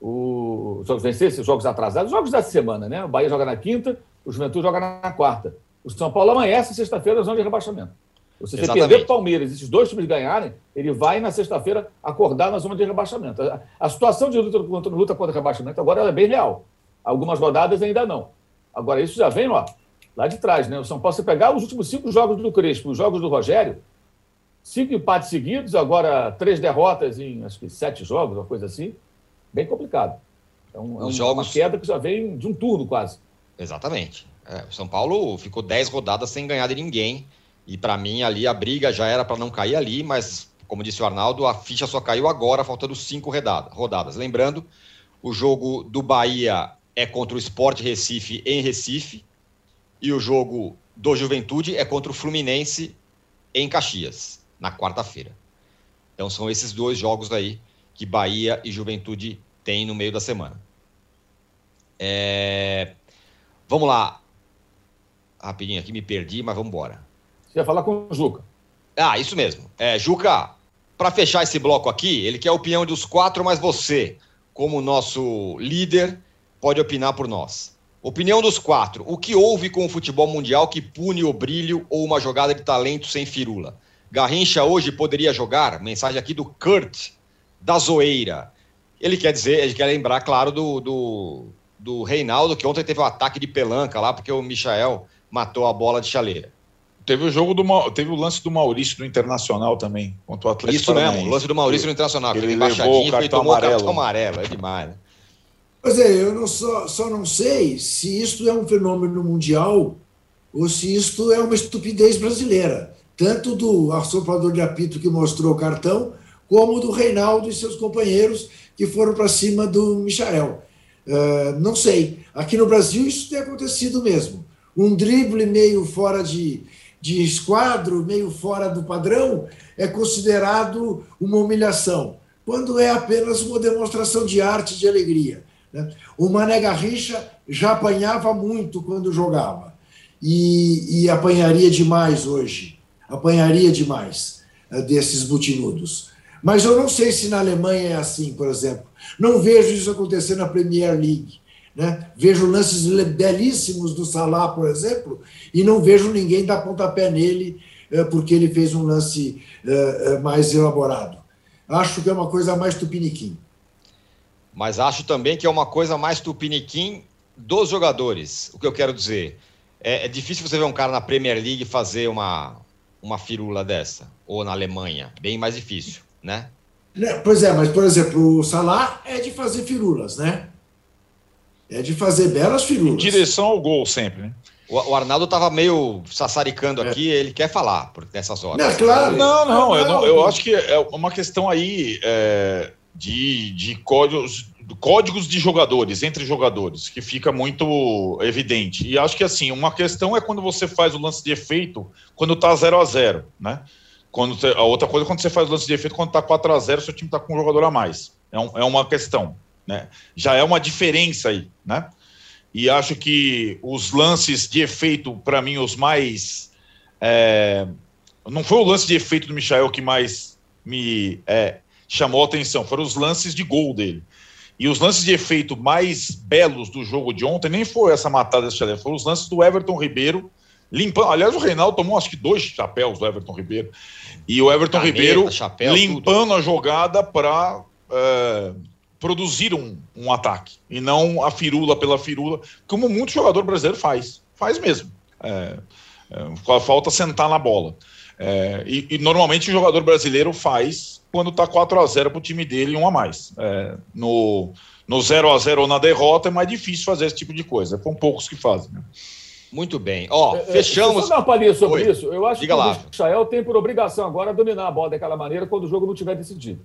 o, jogos vencer esses jogos atrasados, jogos da semana, né? O Bahia joga na quinta, o Juventude joga na quarta. O São Paulo amanhece sexta-feira na zona de rebaixamento. Se você perder para o Palmeiras e esses dois times ganharem, ele vai na sexta-feira acordar na zona de rebaixamento. A, a situação de luta, luta, luta contra o rebaixamento agora é bem real. Algumas rodadas ainda não. Agora, isso já vem ó, lá de trás, né? O São Paulo, se pegar os últimos cinco jogos do Crespo, os jogos do Rogério, cinco empates seguidos, agora três derrotas em acho que sete jogos, uma coisa assim, bem complicado. É um, jogos... uma queda que já vem de um turno quase. Exatamente. É, o São Paulo ficou dez rodadas sem ganhar de ninguém. E para mim ali a briga já era para não cair ali, mas como disse o Arnaldo, a ficha só caiu agora, faltando cinco rodadas. Lembrando, o jogo do Bahia é contra o Sport Recife em Recife e o jogo do Juventude é contra o Fluminense em Caxias, na quarta-feira. Então são esses dois jogos aí que Bahia e Juventude têm no meio da semana. É... Vamos lá. Rapidinho aqui, me perdi, mas vamos embora. Você ia falar com o Juca. Ah, isso mesmo. É, Juca, para fechar esse bloco aqui, ele quer a opinião dos quatro, mas você, como nosso líder, pode opinar por nós. Opinião dos quatro. O que houve com o futebol mundial que pune o brilho ou uma jogada de talento sem firula? Garrincha hoje poderia jogar? Mensagem aqui do Kurt, da Zoeira. Ele quer dizer, ele quer lembrar, claro, do, do, do Reinaldo, que ontem teve um ataque de pelanca lá, porque o Michael matou a bola de chaleira. Teve o jogo do teve o lance do Maurício no Internacional também, contra o Atlético Isso mesmo, o lance do Maurício no Internacional, ele levou o cartão tomou amarelo. o cartão amarelo, é demais. Né? Pois é, eu não só, só não sei se isto é um fenômeno mundial ou se isto é uma estupidez brasileira, tanto do assoprador de apito que mostrou o cartão, como do Reinaldo e seus companheiros que foram para cima do Michael. Uh, não sei. Aqui no Brasil isso tem acontecido mesmo. Um drible meio fora de, de esquadro, meio fora do padrão, é considerado uma humilhação, quando é apenas uma demonstração de arte de alegria. Né? O Mané Garrincha já apanhava muito quando jogava, e, e apanharia demais hoje, apanharia demais uh, desses butinudos. Mas eu não sei se na Alemanha é assim, por exemplo. Não vejo isso acontecer na Premier League. Né? Vejo lances belíssimos do Salah, por exemplo, e não vejo ninguém dar pontapé nele eh, porque ele fez um lance eh, eh, mais elaborado. Acho que é uma coisa mais tupiniquim. Mas acho também que é uma coisa mais tupiniquim dos jogadores. O que eu quero dizer é, é difícil você ver um cara na Premier League fazer uma, uma firula dessa, ou na Alemanha, bem mais difícil, né? né pois é, mas por exemplo, o Salah é de fazer firulas, né? é de fazer belas figuras. Em direção ao gol sempre, né? O, Arnaldo estava meio sassaricando aqui, é. ele quer falar por nessas horas. Não, claro. Não, não, eu, não, eu acho que é uma questão aí é, de, de códigos, códigos de jogadores, entre jogadores, que fica muito evidente. E acho que assim, uma questão é quando você faz o lance de efeito quando está 0 a 0 né? Quando você, a outra coisa é quando você faz o lance de efeito quando está 4 a 0 seu time está com um jogador a mais. É, um, é uma questão. Né? Já é uma diferença aí, né? E acho que os lances de efeito, para mim, os mais. É... Não foi o lance de efeito do Michael que mais me é, chamou a atenção, foram os lances de gol dele. E os lances de efeito mais belos do jogo de ontem nem foi essa matada desse chaleiro, foram os lances do Everton Ribeiro limpando. Aliás, o Reinaldo tomou acho que dois chapéus do Everton Ribeiro. E o Everton Caneta, Ribeiro chapéu, limpando tudo. a jogada para é, produzir um, um ataque e não a firula pela firula, como muito jogador brasileiro faz. Faz mesmo. É, é, falta sentar na bola. É, e, e, normalmente o jogador brasileiro faz quando está 4 a 0 para o time dele um a mais. É, no, no 0 a 0 ou na derrota é mais difícil fazer esse tipo de coisa. São poucos que fazem. Né? Muito bem. Ó, é, é, fechamos. Só dar uma palhinha sobre Oi. isso. Eu acho Diga que lá. o Michael tem por obrigação agora dominar a bola daquela maneira quando o jogo não tiver decidido.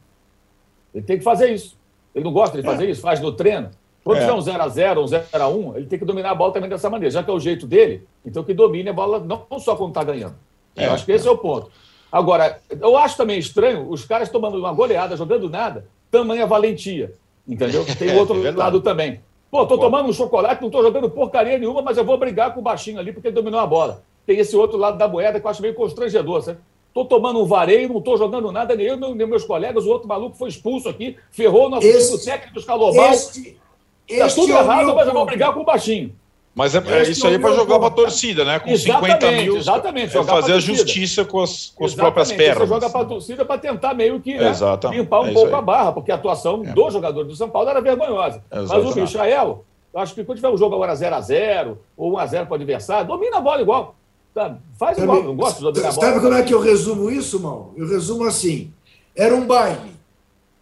Ele tem que fazer isso. Ele não gosta de fazer é. isso, faz no treino. Quando é. tiver um 0x0, um 0x1, ele tem que dominar a bola também dessa maneira. Já que é o jeito dele, então que domine a bola não só quando está ganhando. É. Eu acho que esse é o ponto. Agora, eu acho também estranho os caras tomando uma goleada, jogando nada, tamanha valentia. Entendeu? Tem o outro é lado também. Pô, tô tomando um chocolate, não tô jogando porcaria nenhuma, mas eu vou brigar com o baixinho ali porque ele dominou a bola. Tem esse outro lado da moeda que eu acho meio constrangedor, sabe? Estou tomando um vareio, não estou jogando nada, nem eu, nem meus colegas. O outro maluco foi expulso aqui, ferrou o nosso Este- técnico escalobal. Este, Está este tudo é errado, mas eu vou brigar com o baixinho. Mas é, é isso é aí para jogar para a torcida, né? Com Exatamente, 50 mil. exatamente, é jogar pra fazer a justiça com as, com as próprias Exatamente, pernas. Você joga para a torcida para tentar meio que né, Exatamente, limpar um é pouco aí. a barra, porque a atuação É. do jogador do São Paulo era vergonhosa. Mas o Exatamente. Michael, eu acho que quando tiver um jogo agora 0x0 ou 1x0 para o adversário, domina a bola igual. Tá? Faz igual, não gosto de dominar a bola. Sabe como é que eu resumo isso, mal? Eu resumo assim: era um baile,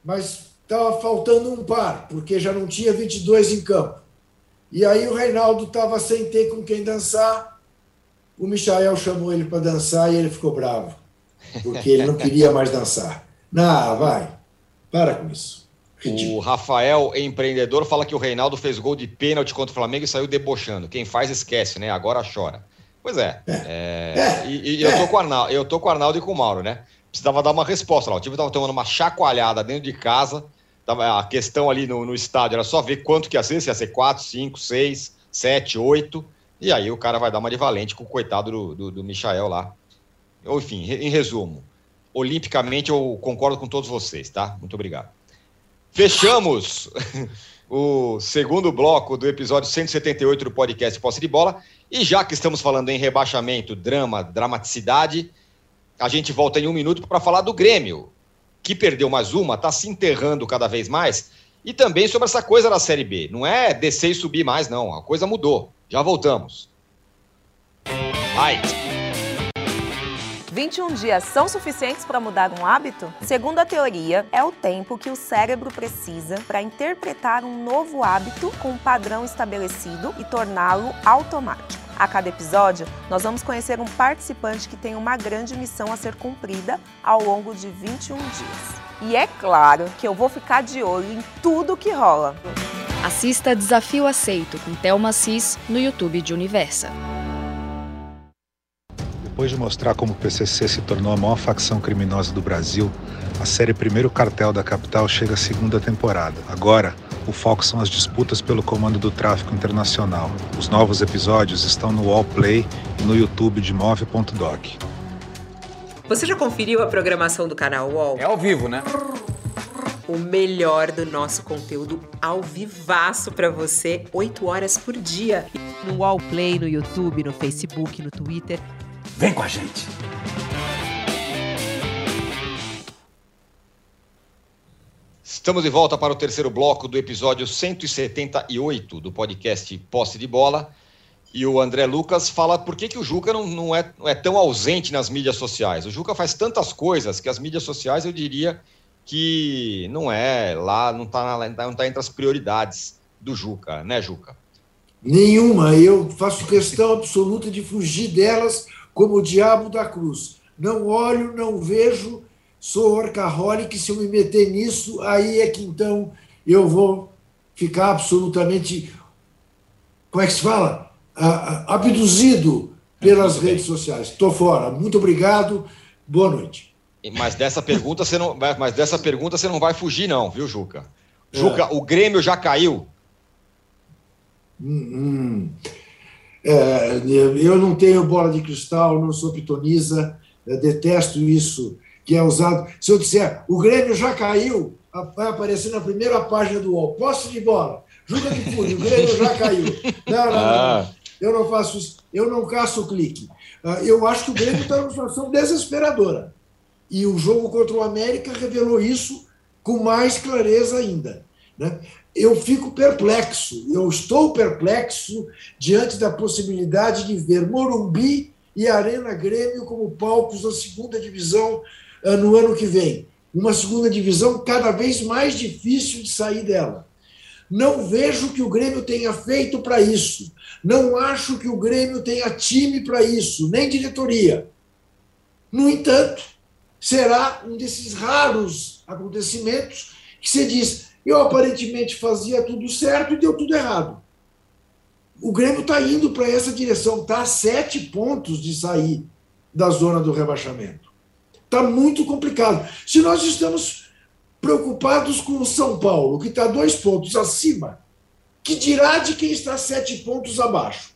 mas estava faltando um par, porque já não tinha 22 em campo. E aí o Reinaldo estava sem ter com quem dançar. O Michael chamou ele para dançar e ele ficou bravo, porque ele não queria mais dançar. Não, vai, para com isso. O Rafael, empreendedor, fala que o Reinaldo fez gol de pênalti contra o Flamengo e saiu debochando. Quem faz, esquece, né? Agora chora. Pois é. é, e, e eu, tô com o Arnaldo, eu tô com o Arnaldo e com o Mauro, né? Precisava dar uma resposta lá. O time tava tomando uma chacoalhada dentro de casa. Tava, a questão ali no, no estádio era só ver quanto que ia ser, se ia ser 4, 5, 6, 7, 8. E aí o cara vai dar uma de valente com o coitado do, do, do Michael lá. Enfim, em resumo, olimpicamente eu concordo com todos vocês, tá? Muito obrigado. Fechamos o segundo bloco do episódio 178 do podcast Posse de Bola. E já que estamos falando em rebaixamento, drama, dramaticidade, a gente volta em um minuto para falar do Grêmio, que perdeu mais uma, está se enterrando cada vez mais. E também sobre essa coisa da Série B. Não é descer e subir mais, não. A coisa mudou. Já voltamos. Vai! 21 dias são suficientes para mudar um hábito? Segundo a teoria, é o tempo que o cérebro precisa para interpretar um novo hábito com um padrão estabelecido e torná-lo automático. A cada episódio, nós vamos conhecer um participante que tem uma grande missão a ser cumprida ao longo de 21 dias. E é claro que eu vou ficar de olho em tudo que rola. Assista Desafio Aceito com Thelma Cis no YouTube de Universa. Depois de mostrar como o PCC se tornou a maior facção criminosa do Brasil, a série Primeiro Cartel da Capital chega à segunda temporada. Agora, o foco são as disputas pelo comando do tráfico internacional. Os novos episódios estão no Wallplay e no YouTube de Move.doc. Você já conferiu a programação do canal UOL? É ao vivo, né? O melhor do nosso conteúdo ao vivaço pra você, 8 horas por dia. No UOL Play, no YouTube, no Facebook, no Twitter. Vem com a gente. Estamos de volta para o terceiro bloco do episódio 178 do podcast Posse de Bola. E o André Lucas fala por que, que o Juca não, não, é, não é tão ausente nas mídias sociais. O Juca faz tantas coisas que as mídias sociais eu diria que não é lá, não está não tá entre as prioridades do Juca, né, Juca? Nenhuma. Eu faço questão absoluta de fugir delas como o diabo da cruz. Não olho, não vejo, sou orcaholic. Se eu me meter nisso, aí é que então eu vou ficar absolutamente. Como é que se fala? Ah, ah, abduzido pelas redes sociais. Estou fora. Muito obrigado. Boa noite. Mas dessa pergunta você não, mas dessa pergunta você não vai fugir, não, viu, Juca? Juca, o Grêmio já caiu? Hum, hum. É, eu não tenho bola de cristal, não sou pitonisa, detesto isso que é usado. Se eu disser o Grêmio já caiu, vai aparecer na primeira página do UOL. Posse de bola, Juca de Fúria, o Grêmio já caiu. Não, não, não, Ah. Eu não faço isso, eu não caço o clique. Ah, Eu acho que o Grêmio está numa situação desesperadora. E o jogo contra o América revelou isso com mais clareza ainda. Né? Eu fico perplexo, eu estou perplexo diante da possibilidade de ver Morumbi e Arena Grêmio como palcos da segunda divisão no ano que vem. Uma segunda divisão cada vez mais difícil de sair dela. Não vejo que o Grêmio tenha feito para isso. Não acho que o Grêmio tenha time para isso, nem diretoria. No entanto, será um desses raros acontecimentos que você diz: eu aparentemente fazia tudo certo e deu tudo errado. O Grêmio está indo para essa direção, está a sete pontos de sair da zona do rebaixamento. Está muito complicado. Se nós estamos preocupados com o São Paulo, que está dois pontos acima, que dirá de quem está sete pontos abaixo?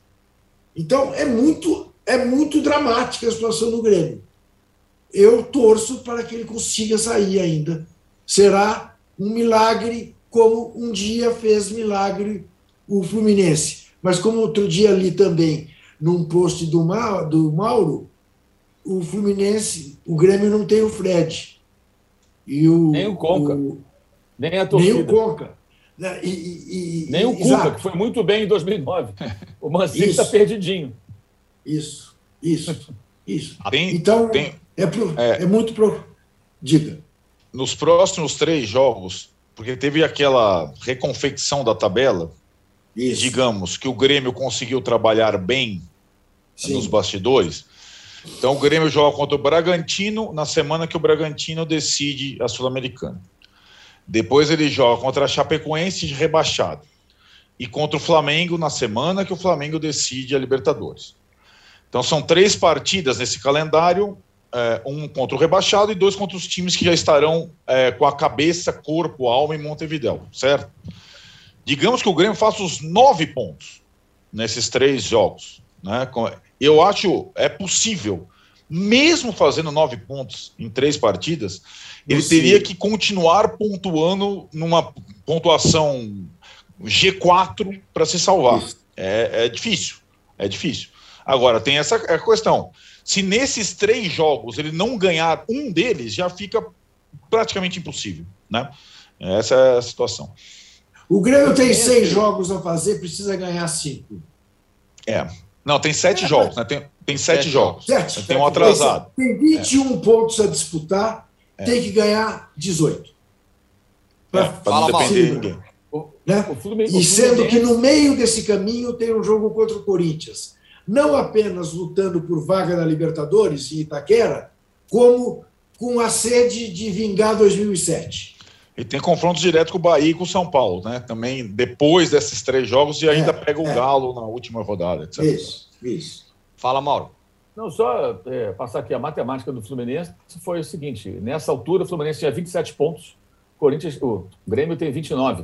Então é muito, é muito dramática a situação do Grêmio. eu torço para que ele consiga sair ainda. Será um milagre, como um dia fez milagre o Fluminense. Mas como outro dia ali também, num post do, Ma, do Mauro, o Fluminense, o Grêmio não tem o Fred. E o, Nem o Conca. o- Nem a torcida. nem o Conca. né? E, e- e- Nem o Cuca, exato. que foi muito bem em 2009. O Mancini está perdidinho. Isso, isso, isso. Tem- então, tem- é, pro- é. é muito. Pro... Diga. nos próximos três jogos, porque teve aquela reconfecção da tabela, e Isso. digamos que o Grêmio conseguiu trabalhar bem Sim. nos bastidores. Então o Grêmio joga contra o Bragantino na semana que o Bragantino decide a Sul-Americana. Depois ele joga contra a Chapecoense rebaixado. E contra o Flamengo na semana que o Flamengo decide a Libertadores. Então são três partidas nesse calendário, é, um contra o rebaixado e dois contra os times que já estarão é, com a cabeça, corpo, alma em Montevidéu, certo? Digamos que o Grêmio faça os nove pontos nesses três jogos. Né? Eu acho é possível, mesmo fazendo nove pontos em três partidas, ele teria que continuar pontuando numa pontuação G4 para se salvar. É, é difícil, é difícil. Agora, tem essa é questão. Se nesses três jogos ele não ganhar um deles, já fica praticamente impossível. Né? Essa é a situação. O Grêmio tem seis jogos a fazer, precisa ganhar cinco. É. Não, tem sete jogos, né? Tem, tem sete, Sete jogos. Sete. Tem um atrasado. Tem 21 pontos a disputar, tem que ganhar 18. É, para não Fala, depender de ninguém. Né? O Fluminense, E sendo que no meio desse caminho tem um jogo contra o Corinthians. Não apenas lutando por vaga na Libertadores em Itaquera, como com a sede de vingar 2007. E tem confrontos direto com o Bahia e com o São Paulo, né? Também depois desses três jogos e ainda É, pega o é. Galo na última rodada, etc. Isso, isso. Fala, Mauro. Não, só é, passar aqui a matemática do Fluminense foi o seguinte: nessa altura, o Fluminense tinha 27 pontos, o Corinthians, o Grêmio tem 29.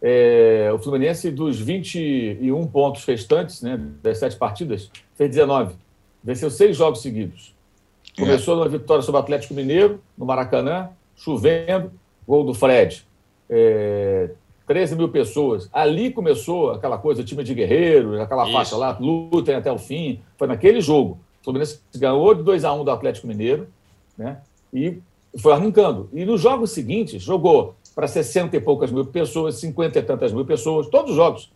É, o Fluminense, dos 21 pontos restantes, né, das sete partidas, fez 19. Venceu seis jogos seguidos. Começou numa vitória sobre o Atlético Mineiro, no Maracanã, chovendo, gol do Fred. É, 13 mil pessoas. Ali começou aquela coisa, time de guerreiros, aquela Isso. faixa lá, lutem até o fim. Foi naquele jogo. O Fluminense ganhou de 2 a 1 do Atlético Mineiro, né? E foi arrancando. E nos jogos seguintes, jogou para 60 e poucas mil pessoas, 50 e tantas mil pessoas, todos os jogos.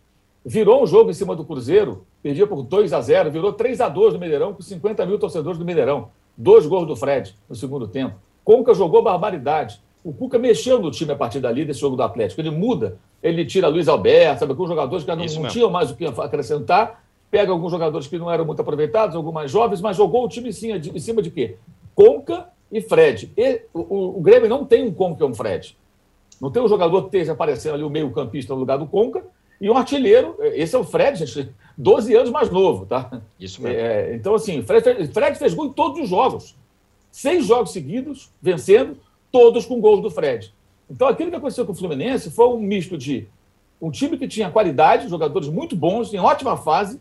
Virou um jogo em cima do Cruzeiro, perdia por 2 a 0 virou 3 a 2 no Mineirão, com 50 mil torcedores do Mineirão. Dois gols do Fred no segundo tempo. Conca jogou barbaridade. O Cuca mexeu no time a partir dali, desse jogo do Atlético. Ele muda, ele tira Luiz Alberto, sabe, alguns jogadores que já não, não tinham mais o que acrescentar, pega alguns jogadores que não eram muito aproveitados, alguns mais jovens, mas jogou o time em cima de, em cima de quê? Conca e Fred. E, o, o- Grêmio não tem um Conca e um Fred. Não tem um jogador que esteja aparecendo ali, o meio-campista no lugar do Conca, e um artilheiro. Esse é o Fred, gente, 12 anos mais novo, tá? Isso mesmo. É, então, assim, Fred, Fred fez gol em todos os jogos. Seis jogos seguidos, vencendo, todos com gols do Fred. Então, aquilo que aconteceu com o Fluminense foi um misto de um time que tinha qualidade, jogadores muito bons, em ótima fase,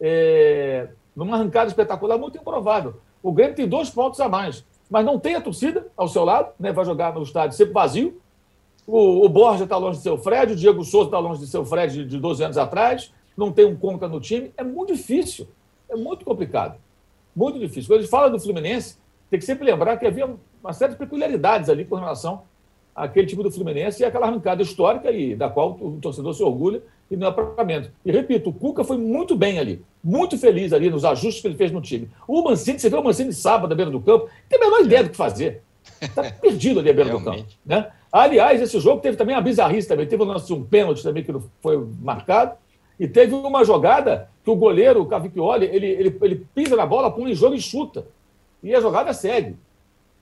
é, numa arrancada espetacular, muito improvável. O Grêmio tem dois pontos a mais, mas não tem a torcida ao seu lado, né? vai jogar no estádio sempre vazio. O, o Borja está longe de seu Fred, o Diego Souza está longe de seu Fred de, de 12 anos atrás, não tem um Conca no time. É muito difícil, é muito complicado. Muito difícil. Quando a gente fala do Fluminense, tem que sempre lembrar que havia uma série de peculiaridades ali com relação àquele time do Fluminense e aquela arrancada histórica e da qual o torcedor se orgulha e não é. E repito, o Cuca foi muito bem ali, muito feliz ali nos ajustes que ele fez no time. O Mancini, você vê o Mancini sábado à beira do campo, tem a menor ideia do que fazer. Está perdido ali à beira do campo. Né? Aliás, esse jogo teve também uma bizarrice também. Teve um lance um pênalti também que não foi marcado. E teve uma jogada que o goleiro, o Cavicchioli, ele, ele, ele pisa na bola, põe em jogo e chuta. E a jogada segue.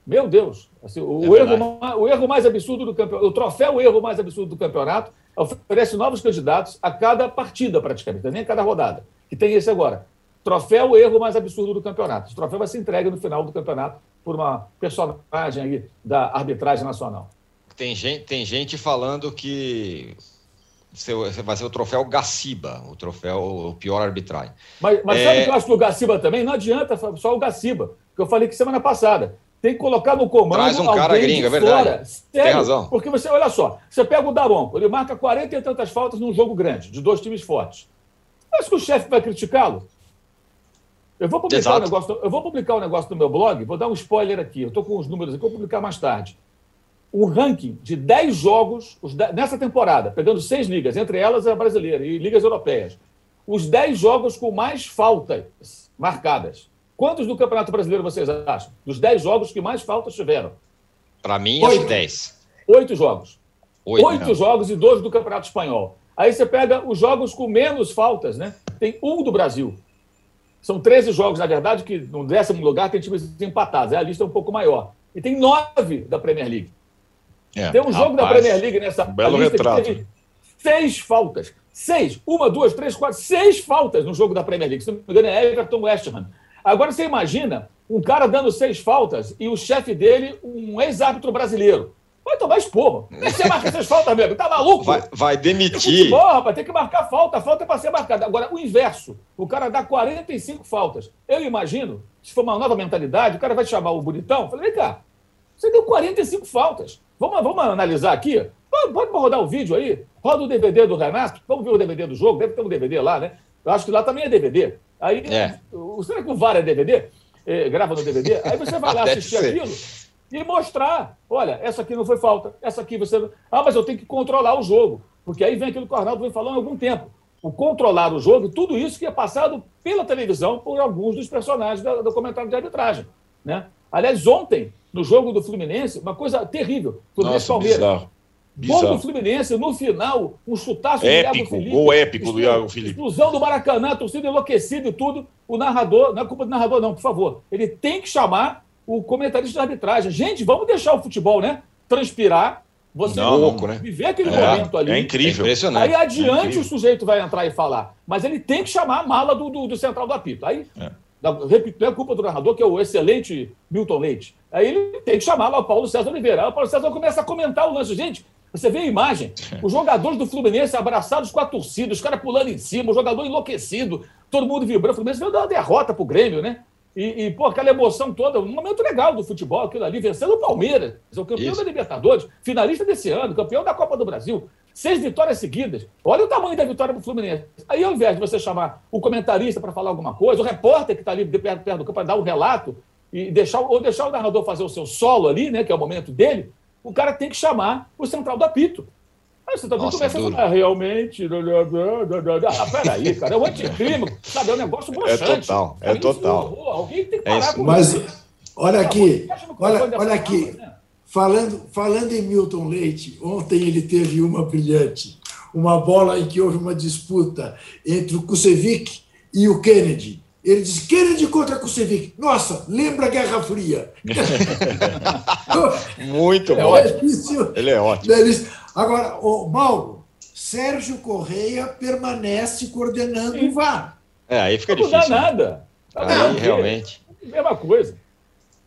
Meu Deus. Assim, o, É o erro, o erro mais absurdo do campeonato, o troféu erro mais absurdo do campeonato, oferece novos candidatos a cada partida, praticamente, nem a cada rodada. Que tem esse agora. Troféu erro mais absurdo do campeonato. Esse troféu vai ser entregue no final do campeonato por uma personagem aí da arbitragem nacional. Tem gente, tem gente falando que seu- vai ser o troféu Gaciba, o troféu o pior arbitragem. Mas, mas É. sabe o que eu acho do Gaciba também? Não adianta só o Gaciba, que eu falei que semana passada. Tem que colocar no comando. Traz um cara gringo, é verdade. fora. Tem Sério, razão. Porque você, olha só, você pega o Daronco, ele marca 40 e tantas faltas num jogo grande, de dois times fortes. Acho que o chefe vai criticá-lo. Eu vou publicar Exato. um negócio, eu vou publicar um negócio no meu blog, vou dar um spoiler aqui. Eu estou com os números aqui, vou publicar mais tarde. Um ranking de 10 jogos nessa temporada, pegando seis ligas, entre elas a brasileira e ligas europeias. Os 10 jogos com mais faltas marcadas. Quantos do Campeonato Brasileiro vocês acham? Dos 10 jogos que mais faltas tiveram? Para mim, acho 10. Oito jogos. Oito, Oito né? jogos e dois do Campeonato Espanhol. Aí você pega os jogos com menos faltas, né? Tem um do Brasil. São 13 jogos, na verdade, que no décimo lugar tem times empatados. Aí a lista é um pouco maior. E tem nove da Premier League. É, Tem um jogo da rapaz, Premier League nessa um belo lista que retrato. teve seis faltas. Seis. Uma, duas, três, quatro, seis faltas no jogo da Premier League. Se não me engano, é Everton West Ham. Agora você imagina um cara dando seis faltas e o chefe dele, um ex-árbitro brasileiro. Vai tomar esporro. Você marca seis faltas, amigo? Tá maluco? Vai, vai demitir. futebol, rapaz, tem que marcar falta. A falta é para ser marcada. Agora, o inverso. O cara dá 45 faltas. Eu imagino, se for uma nova mentalidade, o cara vai chamar o bonitão. Falei, vem cá, você deu 45 faltas. Vamos, vamos analisar aqui? Pode rodar o vídeo aí. Roda o DVD do Renato. Vamos ver o DVD do jogo. Deve ter um DVD lá, né? Eu acho que lá também é DVD. Aí, É. o- será que o VAR é DVD? É, grava no DVD? Aí você vai lá assistir aquilo e mostrar. Olha, essa aqui não foi falta, essa aqui você. Ah, mas eu tenho que controlar o jogo. Porque aí vem aquilo que o Arnaldo vem falando há algum tempo. O controlar o jogo, tudo isso que é passado pela televisão por alguns dos personagens da- do comentário de arbitragem. Né? Aliás, ontem, no jogo do Fluminense, uma coisa terrível. Fluminense Nossa, Palmeiras. bizarro. Gol do Bizarro. Fluminense, no final, um chutaço do Iago Épico, Felipe. gol épico do Iago Felipe. Explosão do Maracanã, torcida enlouquecida e tudo. O narrador, não é culpa do narrador, não, por favor. Ele tem que chamar o comentarista de arbitragem. Gente, vamos deixar o futebol, né? Transpirar. Você Não, Louco, né? viver aquele É, momento ali. é É incrível. impressionante. Aí adiante incrível. o sujeito vai entrar e falar. Mas ele tem que chamar a mala do, do, do central do apito. Aí, É. da- repito, não é culpa do narrador, que é o excelente Milton Leite. Aí ele tem que chamar lá o Paulo César Oliveira. Aí o Paulo César começa a comentar o lance. Gente, você vê a imagem? Os jogadores do Fluminense abraçados com a torcida, os caras pulando em cima, o jogador enlouquecido, todo mundo vibrando. O Fluminense veio dar uma derrota pro Grêmio, né? E, e, pô, aquela emoção toda, um momento legal do futebol, aquilo ali, vencendo o Palmeiras, o campeão Isso. da Libertadores, finalista desse ano, campeão da Copa do Brasil. Seis vitórias seguidas. Olha o tamanho da vitória do Fluminense. Aí, ao invés de você chamar o comentarista para falar alguma coisa, o repórter que está ali de perto, perto do campo para dar um relato, e deixar, ou deixar o narrador fazer o seu solo ali, né, que é o momento dele, o cara tem que chamar o central do apito. Aí você também Nossa, começa a falar, "Ah, realmente. Ah, peraí, cara, é um anticrime, sabe? É um negócio broxante. total, é Pra mim, total. isso, Alguém tem que É parar isso. com Mas isso. olha aqui, Fecha no olha, olha aqui. palavra, né? Falando, falando em Milton Leite, ontem ele teve uma brilhante, uma bola em que houve uma disputa entre o Kusevic e o Kennedy. Ele disse, Kennedy contra Kusevic. Nossa, lembra a Guerra Fria. Muito É bom. ótimo. Ele é ótimo. Agora, o Mauro, Sérgio Correia permanece coordenando o VAR. É, aí fica Não dá difícil. né? nada. Tá Aí, realmente. Mesma coisa.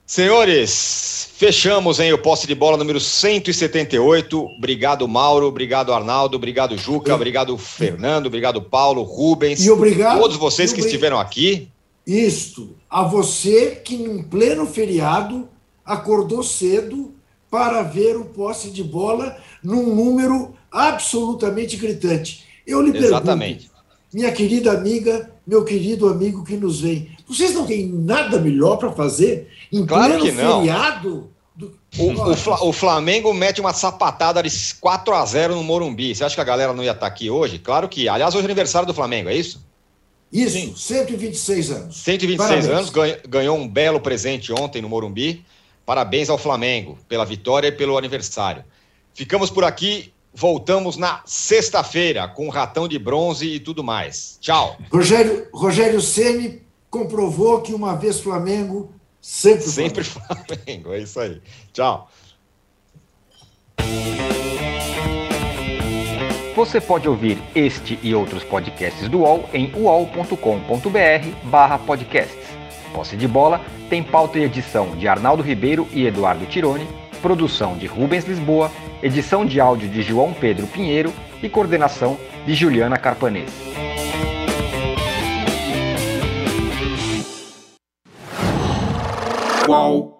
Senhores, fechamos hein, o posse de bola número 178. Obrigado, Mauro. Obrigado, Arnaldo. Obrigado, Juca. Obrigado, Fernando. Obrigado, Paulo, Rubens. E obrigado- Todos vocês que estiveram aqui. Isto, a você que em pleno feriado acordou cedo para ver o posse de bola num número absolutamente gritante. Eu lhe Exatamente. pergunto, minha querida amiga, meu querido amigo que nos vem, vocês não têm nada melhor para fazer em Claro pleno que não. feriado? Do... O, o Fla- o Flamengo mete uma sapatada de 4 a 0 no Morumbi. Você acha que a galera não ia estar aqui hoje? Claro que. Aliás, hoje é aniversário do Flamengo, é isso? Isso, 126 anos. 126 Parabéns. anos, ganhou um belo presente ontem no Morumbi. Parabéns ao Flamengo pela vitória e pelo aniversário. Ficamos por aqui, voltamos na sexta-feira com o ratão de bronze e tudo mais. Tchau. Rogério, Rogério Ceni comprovou que uma vez Flamengo, sempre Sempre Flamengo, é isso aí. Tchau. Você pode ouvir este e outros podcasts do UOL em uol.com.br barra podcasts. Posse de bola tem pauta e edição de Arnaldo Ribeiro e Eduardo Tironi, produção de Rubens Lisboa, edição de áudio de João Pedro Pinheiro e coordenação de Juliana Carpanês. Qual?